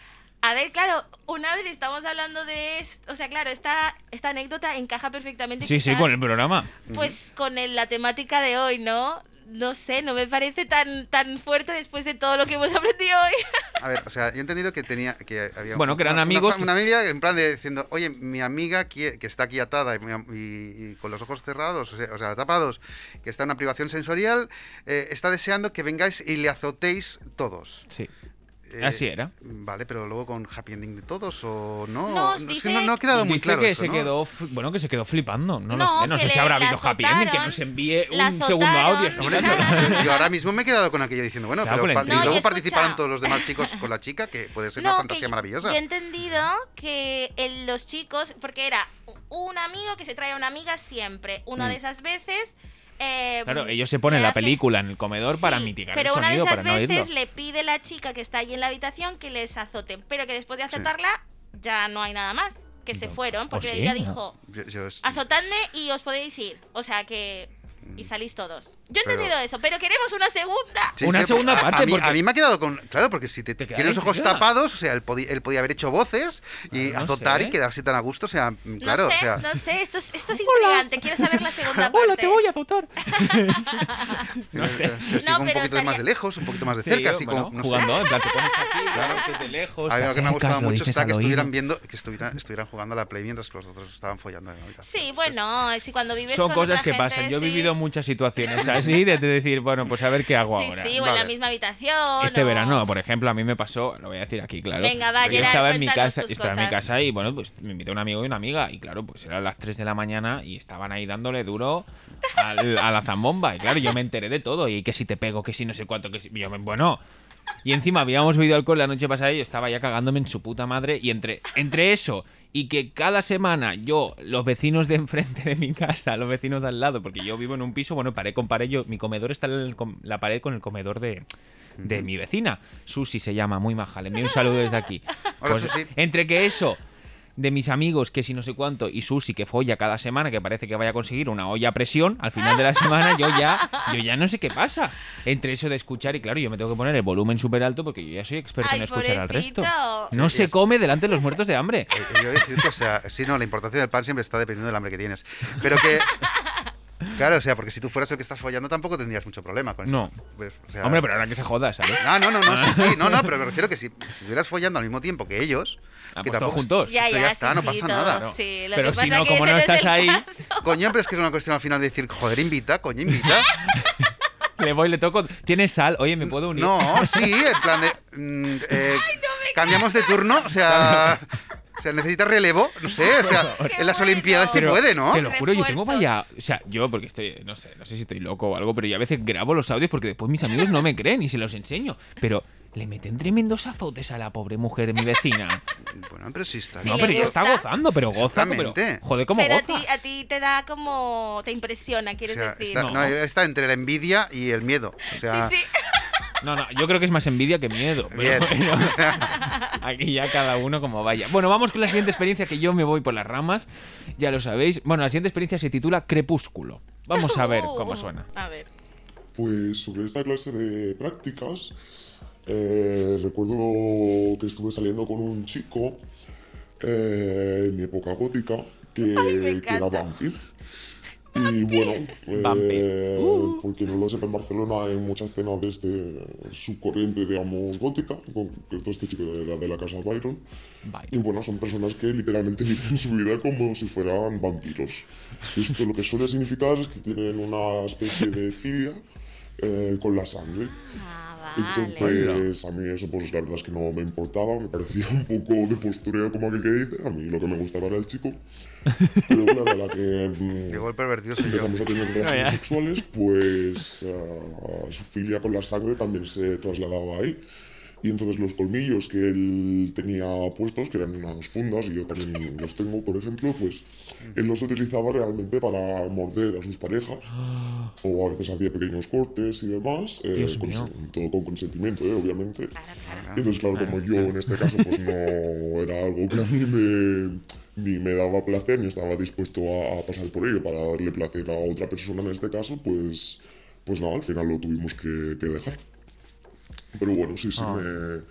A ver, claro, una vez estamos hablando de. est- O sea, claro, esta, esta anécdota encaja perfectamente. Sí, sí, quizás, con el programa. Pues con el- la temática de hoy, ¿no? No sé, no me parece tan, tan fuerte después de todo lo que hemos aprendido hoy. A ver, o sea, yo he entendido que tenía que había Bueno, que eran una- amigos una, fa- que- una familia en plan de diciendo, oye, mi amiga qui- que está aquí atada y, y- y con los ojos cerrados, o sea, o sea, tapados, que está en una privación sensorial, eh, está deseando que vengáis y le azotéis todos. Sí. Eh, Así era. Vale, pero luego con happy ending de todos o no. No, es que no, no ha quedado muy claro que eso, se ¿no? quedó, bueno, que se quedó flipando. No, No, lo sé, no sé si habrá habido happy ending, que nos envíe un segundo audio. Yo ahora mismo me he quedado con aquello diciendo, bueno, Claro, pero y tío. No, y luego participaron todos los demás chicos con la chica, que puede ser una fantasía maravillosa. Yo he entendido que el- los chicos, porque era un amigo que se trae a una amiga siempre. Una Mm. de esas veces. Eh, Claro, ellos se ponen la hace- película en el comedor para mitigar pero el una de sonido, esas para veces le pide la chica que está allí en la habitación que les azoten, pero que después de azotarla ya no hay nada más, que se fueron, porque ¿Oh, sí? ella No. dijo, Yo- yo es- azotadme y os podéis ir, o sea que y salís todos. Yo he Pero- entendido eso, pero queremos una segunda. Sí, Una sí, segunda a- a, parte, mí, porque- a mí me ha quedado con. Claro, porque si te, Te tienes ojos tapados, o sea, él, podía, él podía haber hecho voces y no azotar sé. y quedarse tan a gusto, o sea, mm, claro, no sé, o sea. no sé, esto es, esto es intrigante, quiero saber la segunda parte. Hola, te voy a azotar. no sé. No, un pero poquito estaría- más de lejos, un poquito más de Sí, cerca, así bueno, como. No jugando, sé. en plan, te pones aquí, claro, desde lejos. A mí lo que me ha gustado mucho está que estuvieran viendo, que estuvieran, estuvieran jugando a la Play mientras los otros estaban follando en la habitación. Sí, bueno, si cuando vives Son cosas que pasan. Yo he sí. Vivido muchas situaciones así de, de decir, bueno, pues a ver qué hago Sí, ahora. sí, o en la misma habitación. Este o- verano, por ejemplo, a mí me pasó, lo voy a decir aquí, claro. Venga, va, Yo estaba en mi casa, estaba en mi casa y bueno, pues me invité un amigo y una amiga y claro, pues eran las 3 de la mañana y estaban ahí dándole duro al- a la zambomba y claro, yo me enteré de todo y que si te pego, que si no sé cuánto, que si yo me- bueno, y encima habíamos bebido alcohol la noche pasada y yo estaba ya cagándome en su puta madre. Y entre, entre eso y que cada semana yo, los vecinos de enfrente de mi casa, los vecinos de al lado, porque yo vivo en un piso, bueno, pared con pared, yo, mi comedor está en el la pared con el comedor de, de mi vecina. Susi se llama, muy maja. Le envío un saludo desde aquí. Hola, Pues, Susi. Entre que eso de mis amigos, que si no sé cuánto, y Susi que folla cada semana, que parece que vaya a conseguir una olla a presión, al final de la semana yo ya, yo ya no sé qué pasa. Entre eso de escuchar, y claro, yo me tengo que poner el volumen súper alto porque yo ya soy experto Ay, en escuchar al resto. No se come delante de los muertos de hambre. Eh, Yo he decir que, o sea, sí, no, la importancia del pan siempre está dependiendo del hambre que tienes. Pero que. Claro, o sea, porque si tú fueras el que estás follando tampoco tendrías mucho problema con eso. No. Pues, o sea, Hombre, pero ahora que se joda, ¿sabes? Ah, no, no, no, sí, sí, no, no, pero me refiero que si, si estuvieras follando al mismo tiempo que ellos, Ah, que pues todos tampoco- juntos. Ya, Esto ya, ya está, sí, no pasa nada. No. Sí, lo Pero que si pasa no, que como no es estás ahí- caso. Coño, pero es que es una cuestión al final de decir, joder, invita, coño, invita. Le voy, le toco. ¿Tienes sal? Oye, ¿me puedo unir? No, sí, en plan de. mm, eh, cambiamos de turno, o sea. O sea, necesitas relevo, no sé, o sea, en las. Olimpiadas Pero puede, ¿no? Te lo juro, yo tengo vaya. O sea, yo, porque estoy. No sé, no sé si estoy loco o algo, pero yo a veces grabo los audios porque después mis amigos no me creen y se los enseño. Pero le meten tremendos azotes a la pobre mujer, mi vecina. Bueno, pero sí está. No, pero ella está gozando, pero goza. Pero, Exactamente. joder, ¿cómo Pero a goza? ti, a ti te da como. te impresiona, O quieres sea, decir. está, No. no, está entre la envidia y el miedo. O sea, Sí, sí. No, no, yo creo que es más envidia que miedo. Pero Bien. bueno, aquí ya cada uno como vaya. Bueno, vamos con la siguiente experiencia que yo me voy por las ramas. Ya lo sabéis. Bueno, la siguiente experiencia se titula Crepúsculo. Vamos a ver cómo suena. A ver. Pues sobre esta clase de prácticas, eh, recuerdo que estuve saliendo con un chico eh, en mi época gótica que, era encanta. Y bueno, eh, porque no lo sepa, en Barcelona hay mucha escena de este subcorriente, digamos, gótica. En concreto, este chico era de la casa Byron. Bye. Y bueno, son personas que literalmente viven su vida como si fueran vampiros. Esto lo que suele significar es que tienen una especie de filia eh, con la sangre. Ah. Entonces, a mí eso, pues la verdad es que no me importaba, me parecía un poco de postureo como aquel que dice. A mí lo que me gustaba era el chico. Pero claro, a la que mm, pervertido soy yo. empezamos a tener relaciones sexuales, pues ah, su filia con la sangre también se trasladaba ahí. Y entonces los colmillos que él tenía puestos, que eran unas fundas, y yo también los tengo, por ejemplo, pues él los utilizaba realmente para morder a sus parejas. O a veces hacía pequeños cortes y demás, eh, con- todo con consentimiento, eh, obviamente. Y entonces, claro, como yo en este caso pues no era algo que a mí me, ni me daba placer, ni estaba dispuesto a, a pasar por ello para darle placer a otra persona en este caso, pues, pues nada, al final lo tuvimos que, que dejar. Pero bueno, sí, sí, me,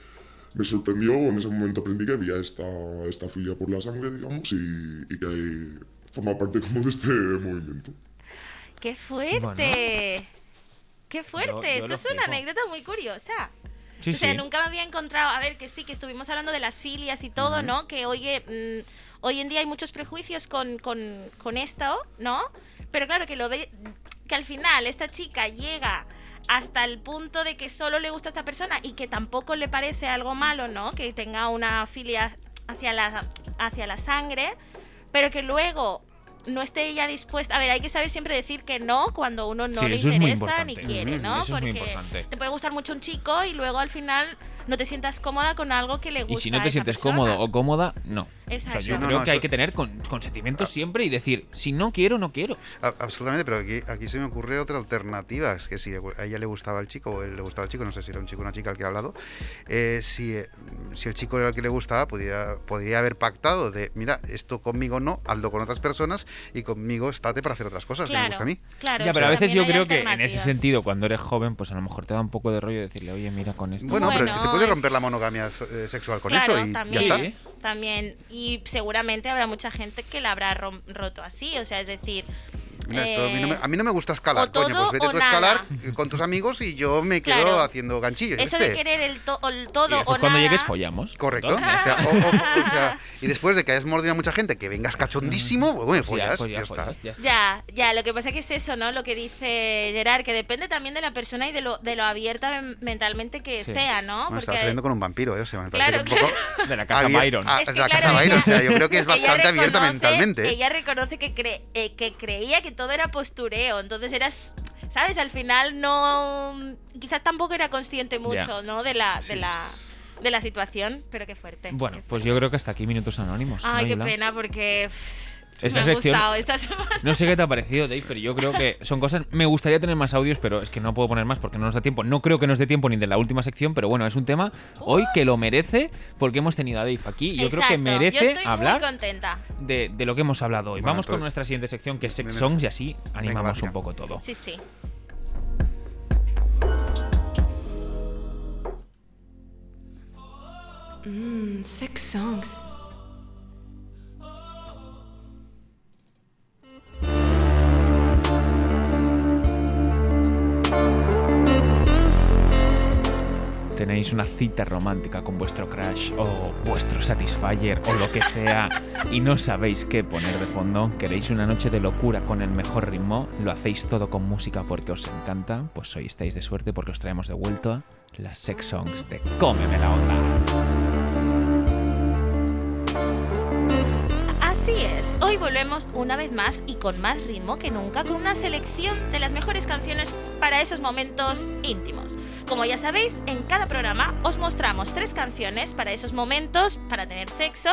me sorprendió, en ese momento aprendí que había esta, esta filia por la sangre, digamos, y, y que hay- forma parte como de este movimiento. ¡Qué fuerte! ¡Qué fuerte! yo Esto lo es una anécdota muy curiosa. Sí, o sea, sí. nunca me había encontrado. A ver, que sí, que estuvimos hablando de las filias y todo, ¿no? Que oye, mm, hoy en día hay muchos prejuicios con, con, con esto, ¿no? Pero claro, que lo ve. Que al final esta chica llega hasta el punto de que solo le gusta a esta persona y que tampoco le parece algo malo, ¿no? Que tenga una filia hacia la, hacia la sangre, pero que luego no esté ella dispuesta. A ver, hay que saber siempre decir que no cuando uno no Sí, le interesa ni quiere, ¿no? eso es muy Porque te puede gustar mucho un chico y luego al final no te sientas cómoda con algo que le gusta. Y si no a te esa sientes persona. cómodo o cómoda, no. O sea, Exacto. yo No, creo no, que hay eso- que tener con, consentimiento siempre y decir, si no quiero, no quiero. A- Absolutamente, pero aquí, aquí se me ocurre otra alternativa. Es que si a ella le gustaba el chico o él le gustaba el chico, no sé si era un chico o una chica al que ha hablado, eh, si, eh, si el chico era el que le gustaba, podría, podría haber pactado de, mira, esto conmigo no, hazlo con otras personas y conmigo estate para hacer otras cosas que me Claro, gusta a mí. claro. ya, pero a veces yo hay creo que en ese sentido, cuando eres joven, pues a lo mejor te da un poco de rollo decirle, oye, mira con esto. Bueno, pero es que te Puede es- romper la monogamia eh, sexual con Claro, eso y también, ya Sí. está. también. Y seguramente habrá mucha gente que la habrá rom- roto así. O sea, es decir, Mira, esto a, mí no me, Eh, a mí no me gusta escalar, o coño, pues vete tú a escalar con tus amigos y yo me quedo Claro. haciendo ganchillos. Eso de querer el, to- el Y todo o cuando nada. llegues follamos. Correcto. Todo. O sea, o- o- o sea, y después de que hayas mordido a mucha gente, que vengas cachondísimo, pues bueno, Pues ya, follas, ya ya follas, está. ya está. Ya, ya, lo que pasa que es eso, ¿no? Lo que dice Gerard, que depende también de la persona y de lo, de lo abierta men- mentalmente que Sí. sea, ¿no? Bueno, estaba saliendo con un vampiro, ¿eh? O sea, me parece Claro, que un poco... De la casa Byron. Ah, Es de que, la claro, casa Byron, o sea, yo creo que es bastante abierta mentalmente. Ella reconoce que, eh, que creía que todo era postureo, entonces eras, ¿sabes? Al final no, quizás tampoco era consciente mucho, ¿no? De la, de la, de la situación, pero qué fuerte. Bueno, qué pues yo creo que hasta aquí Minutos Anónimos. Ay, ¿no, qué pena porque pff, Esta me ha sección- gustado esta semana. No sé qué te ha parecido, Dave, pero yo creo que son cosas. Me gustaría tener más audios, pero es que no puedo poner más porque no nos da tiempo. No creo que nos dé tiempo ni de la última sección, pero bueno, es un tema hoy que lo merece porque hemos tenido a Dave aquí. y Yo creo que yo merece estoy hablar muy contenta. de, de lo que hemos hablado hoy. Bueno, Vamos con nuestra siguiente sección que es Sex. Songs y así animamos un poco todo. Sí, sí. Mmm, six songs. Tenéis una cita romántica con vuestro crush o vuestro satisfyer o lo que sea y no sabéis qué poner de fondo, queréis una noche de locura con el mejor ritmo, lo hacéis todo con música porque os encanta, pues hoy estáis de suerte porque os traemos de vuelta las sex songs de Cómeme la onda. Así es, hoy volvemos una vez más y con más ritmo que nunca con una selección de las mejores canciones para esos momentos íntimos. Como ya sabéis, en cada programa os mostramos tres canciones para esos momentos, para tener sexo,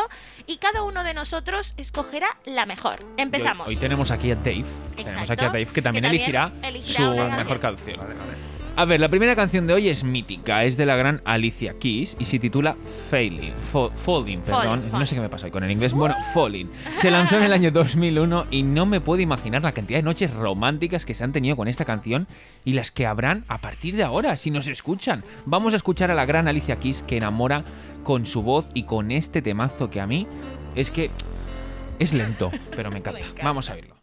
y cada uno de nosotros escogerá la mejor. Empezamos. Hoy, hoy tenemos aquí a Dave, tenemos aquí a Dave que también, elegirá, elegirá su mejor canción. canción. Vale, vale. A ver, la primera canción de hoy es mítica, es de la gran Alicia Keys y se titula Failing, Fa- Falling, perdón, Falling, no sé qué me pasa hoy con el inglés, bueno, Falling. Se lanzó en el año 2001 y no me puedo imaginar la cantidad de noches románticas que se han tenido con esta canción y las que habrán a partir de ahora, si nos escuchan. Vamos a escuchar a la gran Alicia Keys que enamora con su voz y con este temazo que a mí es que es lento, pero me encanta. Me encanta. Vamos a verlo.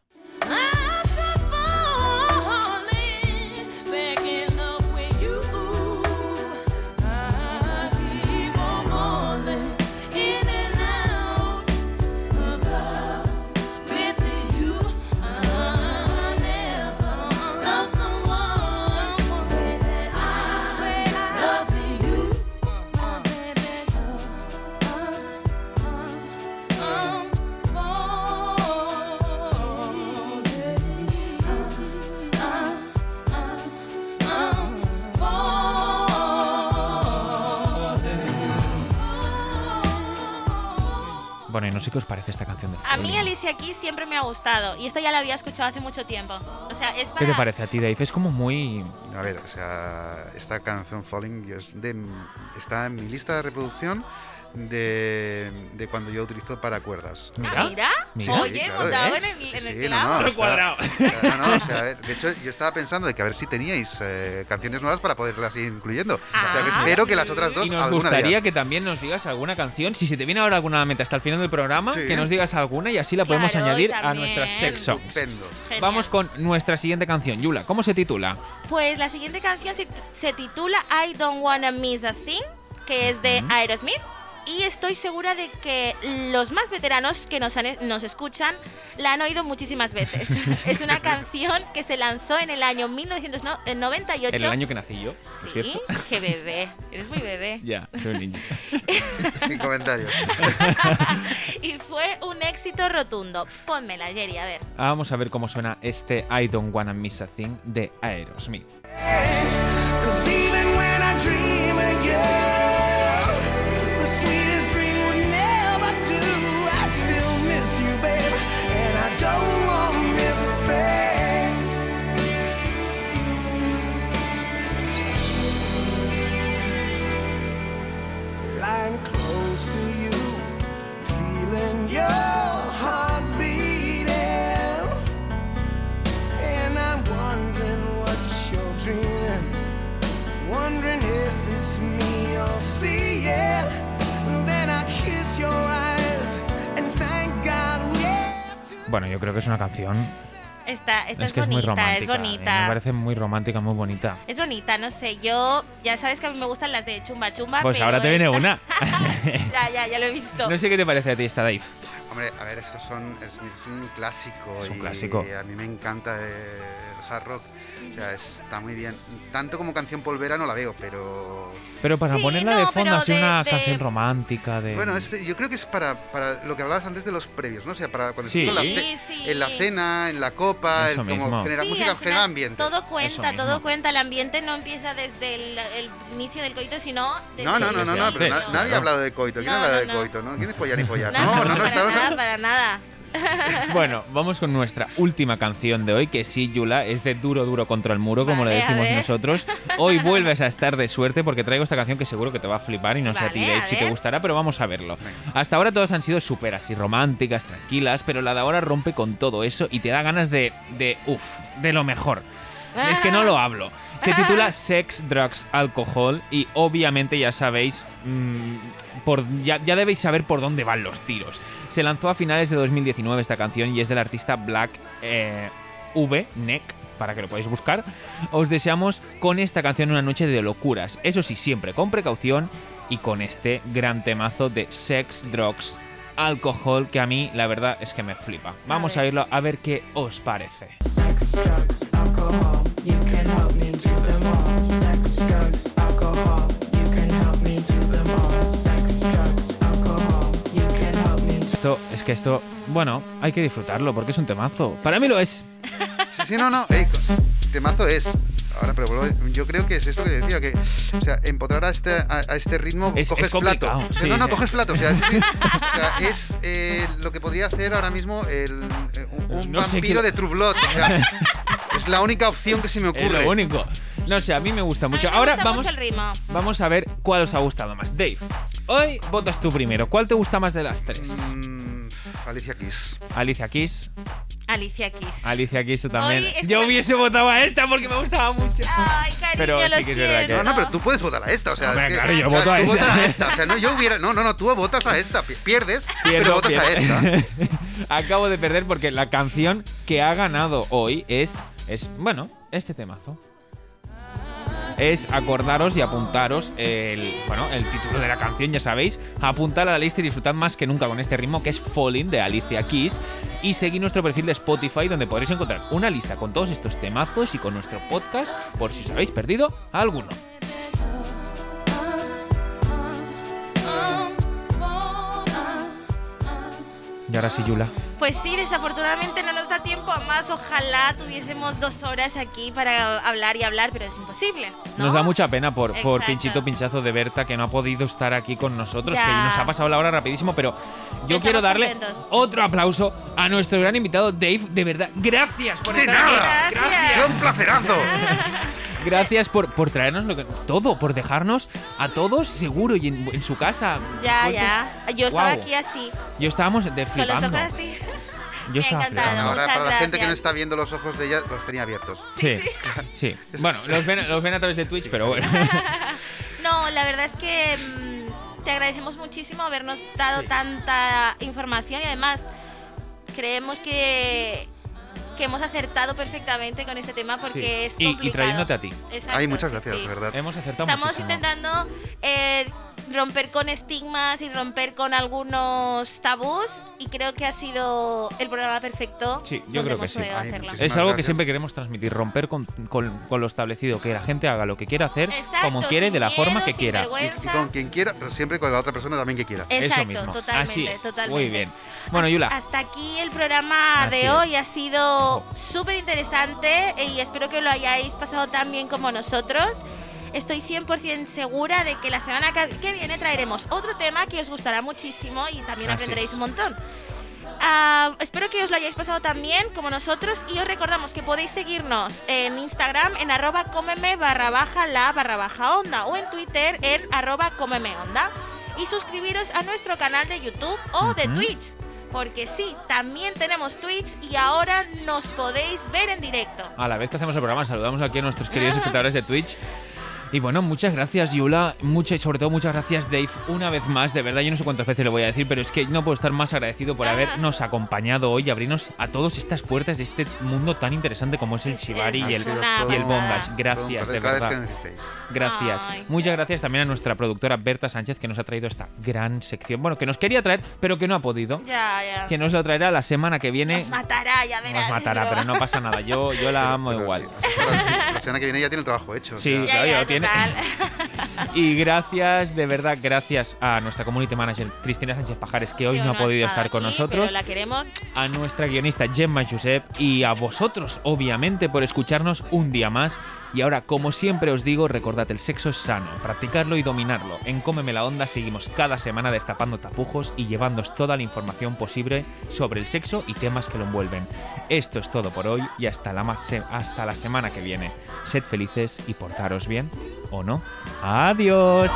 Bueno, y no sé qué os parece esta canción de A mí. Alicia Keys siempre me ha gustado y esta ya la había escuchado hace mucho tiempo. O sea, es para... ¿Qué te parece a ti, Dave? Es como muy... A ver, o sea, esta canción Falling es de, está en mi lista de reproducción de, de cuando yo utilizo para cuerdas. Ah, Mira, mira. mira. Oye, claro, montado ¿eh? en el, Sí, en el sí, no, clavo. no, está- cuadrado. Ah, no, o sea, a ver, de hecho, yo estaba pensando de que a ver si teníais eh, canciones nuevas para poderlas ir incluyendo. o sea, que Ah, espero que las otras dos, Y nos gustaría que también nos digas alguna canción. Si se te viene ahora alguna a la mente hasta el final del programa, Sí. que nos digas alguna y así la podemos Claro, añadir a nuestras sex songs. Vamos con nuestra siguiente canción. Yula, ¿cómo se titula? Pues la siguiente canción se, se titula I Don't Wanna Miss a Thing, que es de Aerosmith. Y estoy segura de que los más veteranos que nos, han- nos escuchan la han oído muchísimas veces. es una canción que se lanzó en el año 1998. En el año que nací yo, ¿no Sí, cierto? qué bebé. Eres muy bebé. Ya, soy un niño. Sin comentarios. Y fue un éxito rotundo. Pónmela, Jerry, a ver. Vamos a ver cómo suena este I Don't Wanna Miss a Thing de Aerosmith. Cause even when I dream of Bueno, yo creo que es una canción Esta, esta es, es que es muy bonita, romántica. es mí bonita. Me parece muy romántica, muy bonita. Es bonita, no sé. Yo, ya sabes que a mí me gustan las de chumba chumba. Pues pero ahora te viene esta- una. ya, ya, ya lo he visto. no sé qué te parece a ti esta Dave. Hombre, a ver, estos son. Es, es un clásico. Es un y clásico. A mí me encanta eh, el hard rock. O sea, está muy bien. Tanto como canción polvera no la veo, pero. Pero para Sí, ponerla no, de fondo, así de- una de- canción romántica de. Bueno, este, yo creo que es para, para lo que hablabas antes de los previos, ¿no? O sea, para cuando Sí. estás en la, Sí, ce- sí. en la cena, en la copa, el, como genera Sí, música, genera ambiente. Todo cuenta, todo cuenta. El ambiente no empieza desde el, el inicio del coito, sino desde No, no, no, no, no, pero na- nadie ha hablado de coito. ¿Quién No, ha hablado no, de coito? ¿no? ¿Quién de follar y follar? No, No, no, no, para estamos nada, para nada. Bueno, vamos con nuestra última canción de hoy, que sí, Yula, es de duro, duro contra el muro, como Vale, le decimos nosotros. Hoy vuelves a estar de suerte porque traigo esta canción que seguro que te va a flipar y no sé a ti, Vale, Dave, a si te gustará, pero vamos a verlo. Hasta ahora todas han sido súper así románticas, tranquilas, pero la de ahora rompe con todo eso y te da ganas de, de uff, de lo mejor. Es que no lo hablo. Se titula Sex, Drugs, Alcohol y obviamente ya sabéis, mm, por, ya, ya debéis saber por dónde van los tiros. Se lanzó a finales de 2019 esta canción y es del artista Black eh, V, Neck, para que lo podáis buscar. Os deseamos con esta canción una noche de locuras. Eso sí, siempre con precaución y con este gran temazo de Sex, Drugs, Alcohol que a mí la verdad es que me flipa. Vamos a, irlo a ver qué os parece. Sex, drugs, alcohol, you can help me do them all. Sex, drugs, alcohol, you can help me do them all. Esto, es que esto, bueno, hay que disfrutarlo porque es un temazo. Para mí lo es. Sí, sí, no, no. ey, temazo es. Ahora, pero vuelvo- yo creo que es esto que decía, que, o sea, empotrar a este, a, a este ritmo, Es- coges es plato. Sí. No, no, coges plato. O sea, es, decir, o sea, es, eh, lo que podría hacer ahora mismo el, eh, un, un No sé vampiro qué- de True Blood. O sea, es la única opción que se me Es ocurre. lo único. No sé, a mí me gusta A mí mucho. me Ahora gusta vamos, mucho el ritmo. vamos a ver cuál os ha gustado más. Dave, hoy votas tú primero. ¿Cuál te gusta más de las tres? Mm, Alicia Keys. Alicia Keys. Alicia Keys. Alicia Keys tú también. Hoy es que Yo me- hubiese votado a esta porque me gustaba mucho. Ay, cariño, Pero lo sí que es verdad que- siento. No, no, pero tú puedes votar a esta. O sea, Hombre, es que, claro, yo o sea, voto a tú esta. votas a esta. O sea, no, yo hubiera. No, no, no, tú votas a esta. Pi- Pierdes, pero Pierdo, votas a pierdo. esta. Acabo de perder porque la canción que ha ganado hoy es, es bueno, este temazo. Es acordaros y apuntaros el, bueno, el título de la canción, ya sabéis. Apuntar a la lista y disfrutad más que nunca con este ritmo que es Falling de Alicia Keys. Y seguid nuestro perfil de Spotify donde podréis encontrar una lista con todos estos temazos y con nuestro podcast por si os habéis perdido alguno. Y ahora sí, Yula. Pues sí, desafortunadamente no nos da tiempo a más. Ojalá tuviésemos dos horas aquí para hablar y hablar, pero es imposible. ¿no? Nos da mucha pena por, por. Pinchito Pinchazo de Berta que no ha podido estar aquí con nosotros, Ya. que nos ha pasado la hora rapidísimo, pero yo Estamos quiero darle contentos. otro aplauso a nuestro gran invitado Dave. De verdad, gracias por ¡De estar nada! aquí. Gracias. ¡Qué un placerazo! Gracias por, por traernos lo que, todo, por dejarnos a todos seguro y en, en su casa. Ya, ya. Yo estaba aquí así, Yo estábamos de con los flipando. ojos así. Yo estaba encantado. flipando. Ahora, Muchas para la gente que no está viendo los ojos de ella, los tenía abiertos. Sí, sí. Bueno, los ven, los ven a través de Twitch, pero bueno. No, la verdad es que mm, te agradecemos muchísimo habernos dado Sí. tanta información y además creemos que, que hemos acertado perfectamente con este tema porque Sí. es Y- trayéndote a ti. Exacto, Ay, muchas gracias, sí. de verdad. Hemos acertado Estamos muchísimo. intentando eh, romper con estigmas y romper con algunos tabús y creo que ha sido el programa perfecto. Sí, yo creo que sí. Ay, Es algo que siempre queremos transmitir, romper con, con- con lo establecido, que la gente haga lo que quiera hacer, Exacto, como quiere, de la forma que quiera. Y, con quien quiera, pero siempre con la otra persona también que quiera. Exacto, Eso mismo. totalmente, Así es. totalmente. Muy bien. Bueno, Yula, Hasta aquí el programa Así de es. hoy. Ha sido súper interesante y espero que lo hayáis pasado tan bien como nosotros. Estoy 100% segura de que la semana que viene traeremos otro tema que os gustará muchísimo y también Así aprenderéis un montón. Ah, espero que os lo hayáis pasado tan bien como nosotros y os recordamos que podéis seguirnos en Instagram en arroba cómeme barra baja la barra baja onda o en Twitter en arroba cómeme onda y suscribiros a nuestro canal de YouTube o de. Twitch. Porque sí, también tenemos Twitch y ahora nos podéis ver en directo. a la vez que hacemos el programa, saludamos aquí a nuestros queridos espectadores de Twitch. Y bueno, muchas gracias, Yula. Muchas y sobre todo muchas gracias, Dave. Una vez más, de verdad, yo no sé cuántas veces le voy a decir, pero es que no puedo estar más agradecido por habernos acompañado hoy y abrirnos a todos estas puertas de este mundo tan interesante como es el Shibari y el, y el. Todo Gracias, de verdad. Gracias. Muchas gracias también a nuestra productora Berta Sánchez que nos ha traído esta gran sección. Bueno, que nos quería traer, pero que no ha podido. Ya, ya. Que nos lo traerá la semana que viene. Nos matará, ya verás. Nos matará, pero no pasa nada. Yo, yo la amo Pero igual. sí, la, semana que viene ya tiene el trabajo hecho. Sí, claro, lo tiene. Y gracias, de verdad, gracias a nuestra community manager Cristina Sánchez Pajares, que hoy no ha podido estar con aquí, nosotros, Pero la queremos. a nuestra guionista Gemma Josep y a vosotros, obviamente, por escucharnos un día más. Y ahora, como siempre os digo, recordad, el sexo es sano, practicarlo y dominarlo. En Cómeme la Onda seguimos cada semana destapando tapujos y llevándoos toda la información posible sobre el sexo y temas que lo envuelven. Esto es todo por hoy y hasta la, se- hasta la semana que viene sed felices y portaros bien o no. ¡Adiós!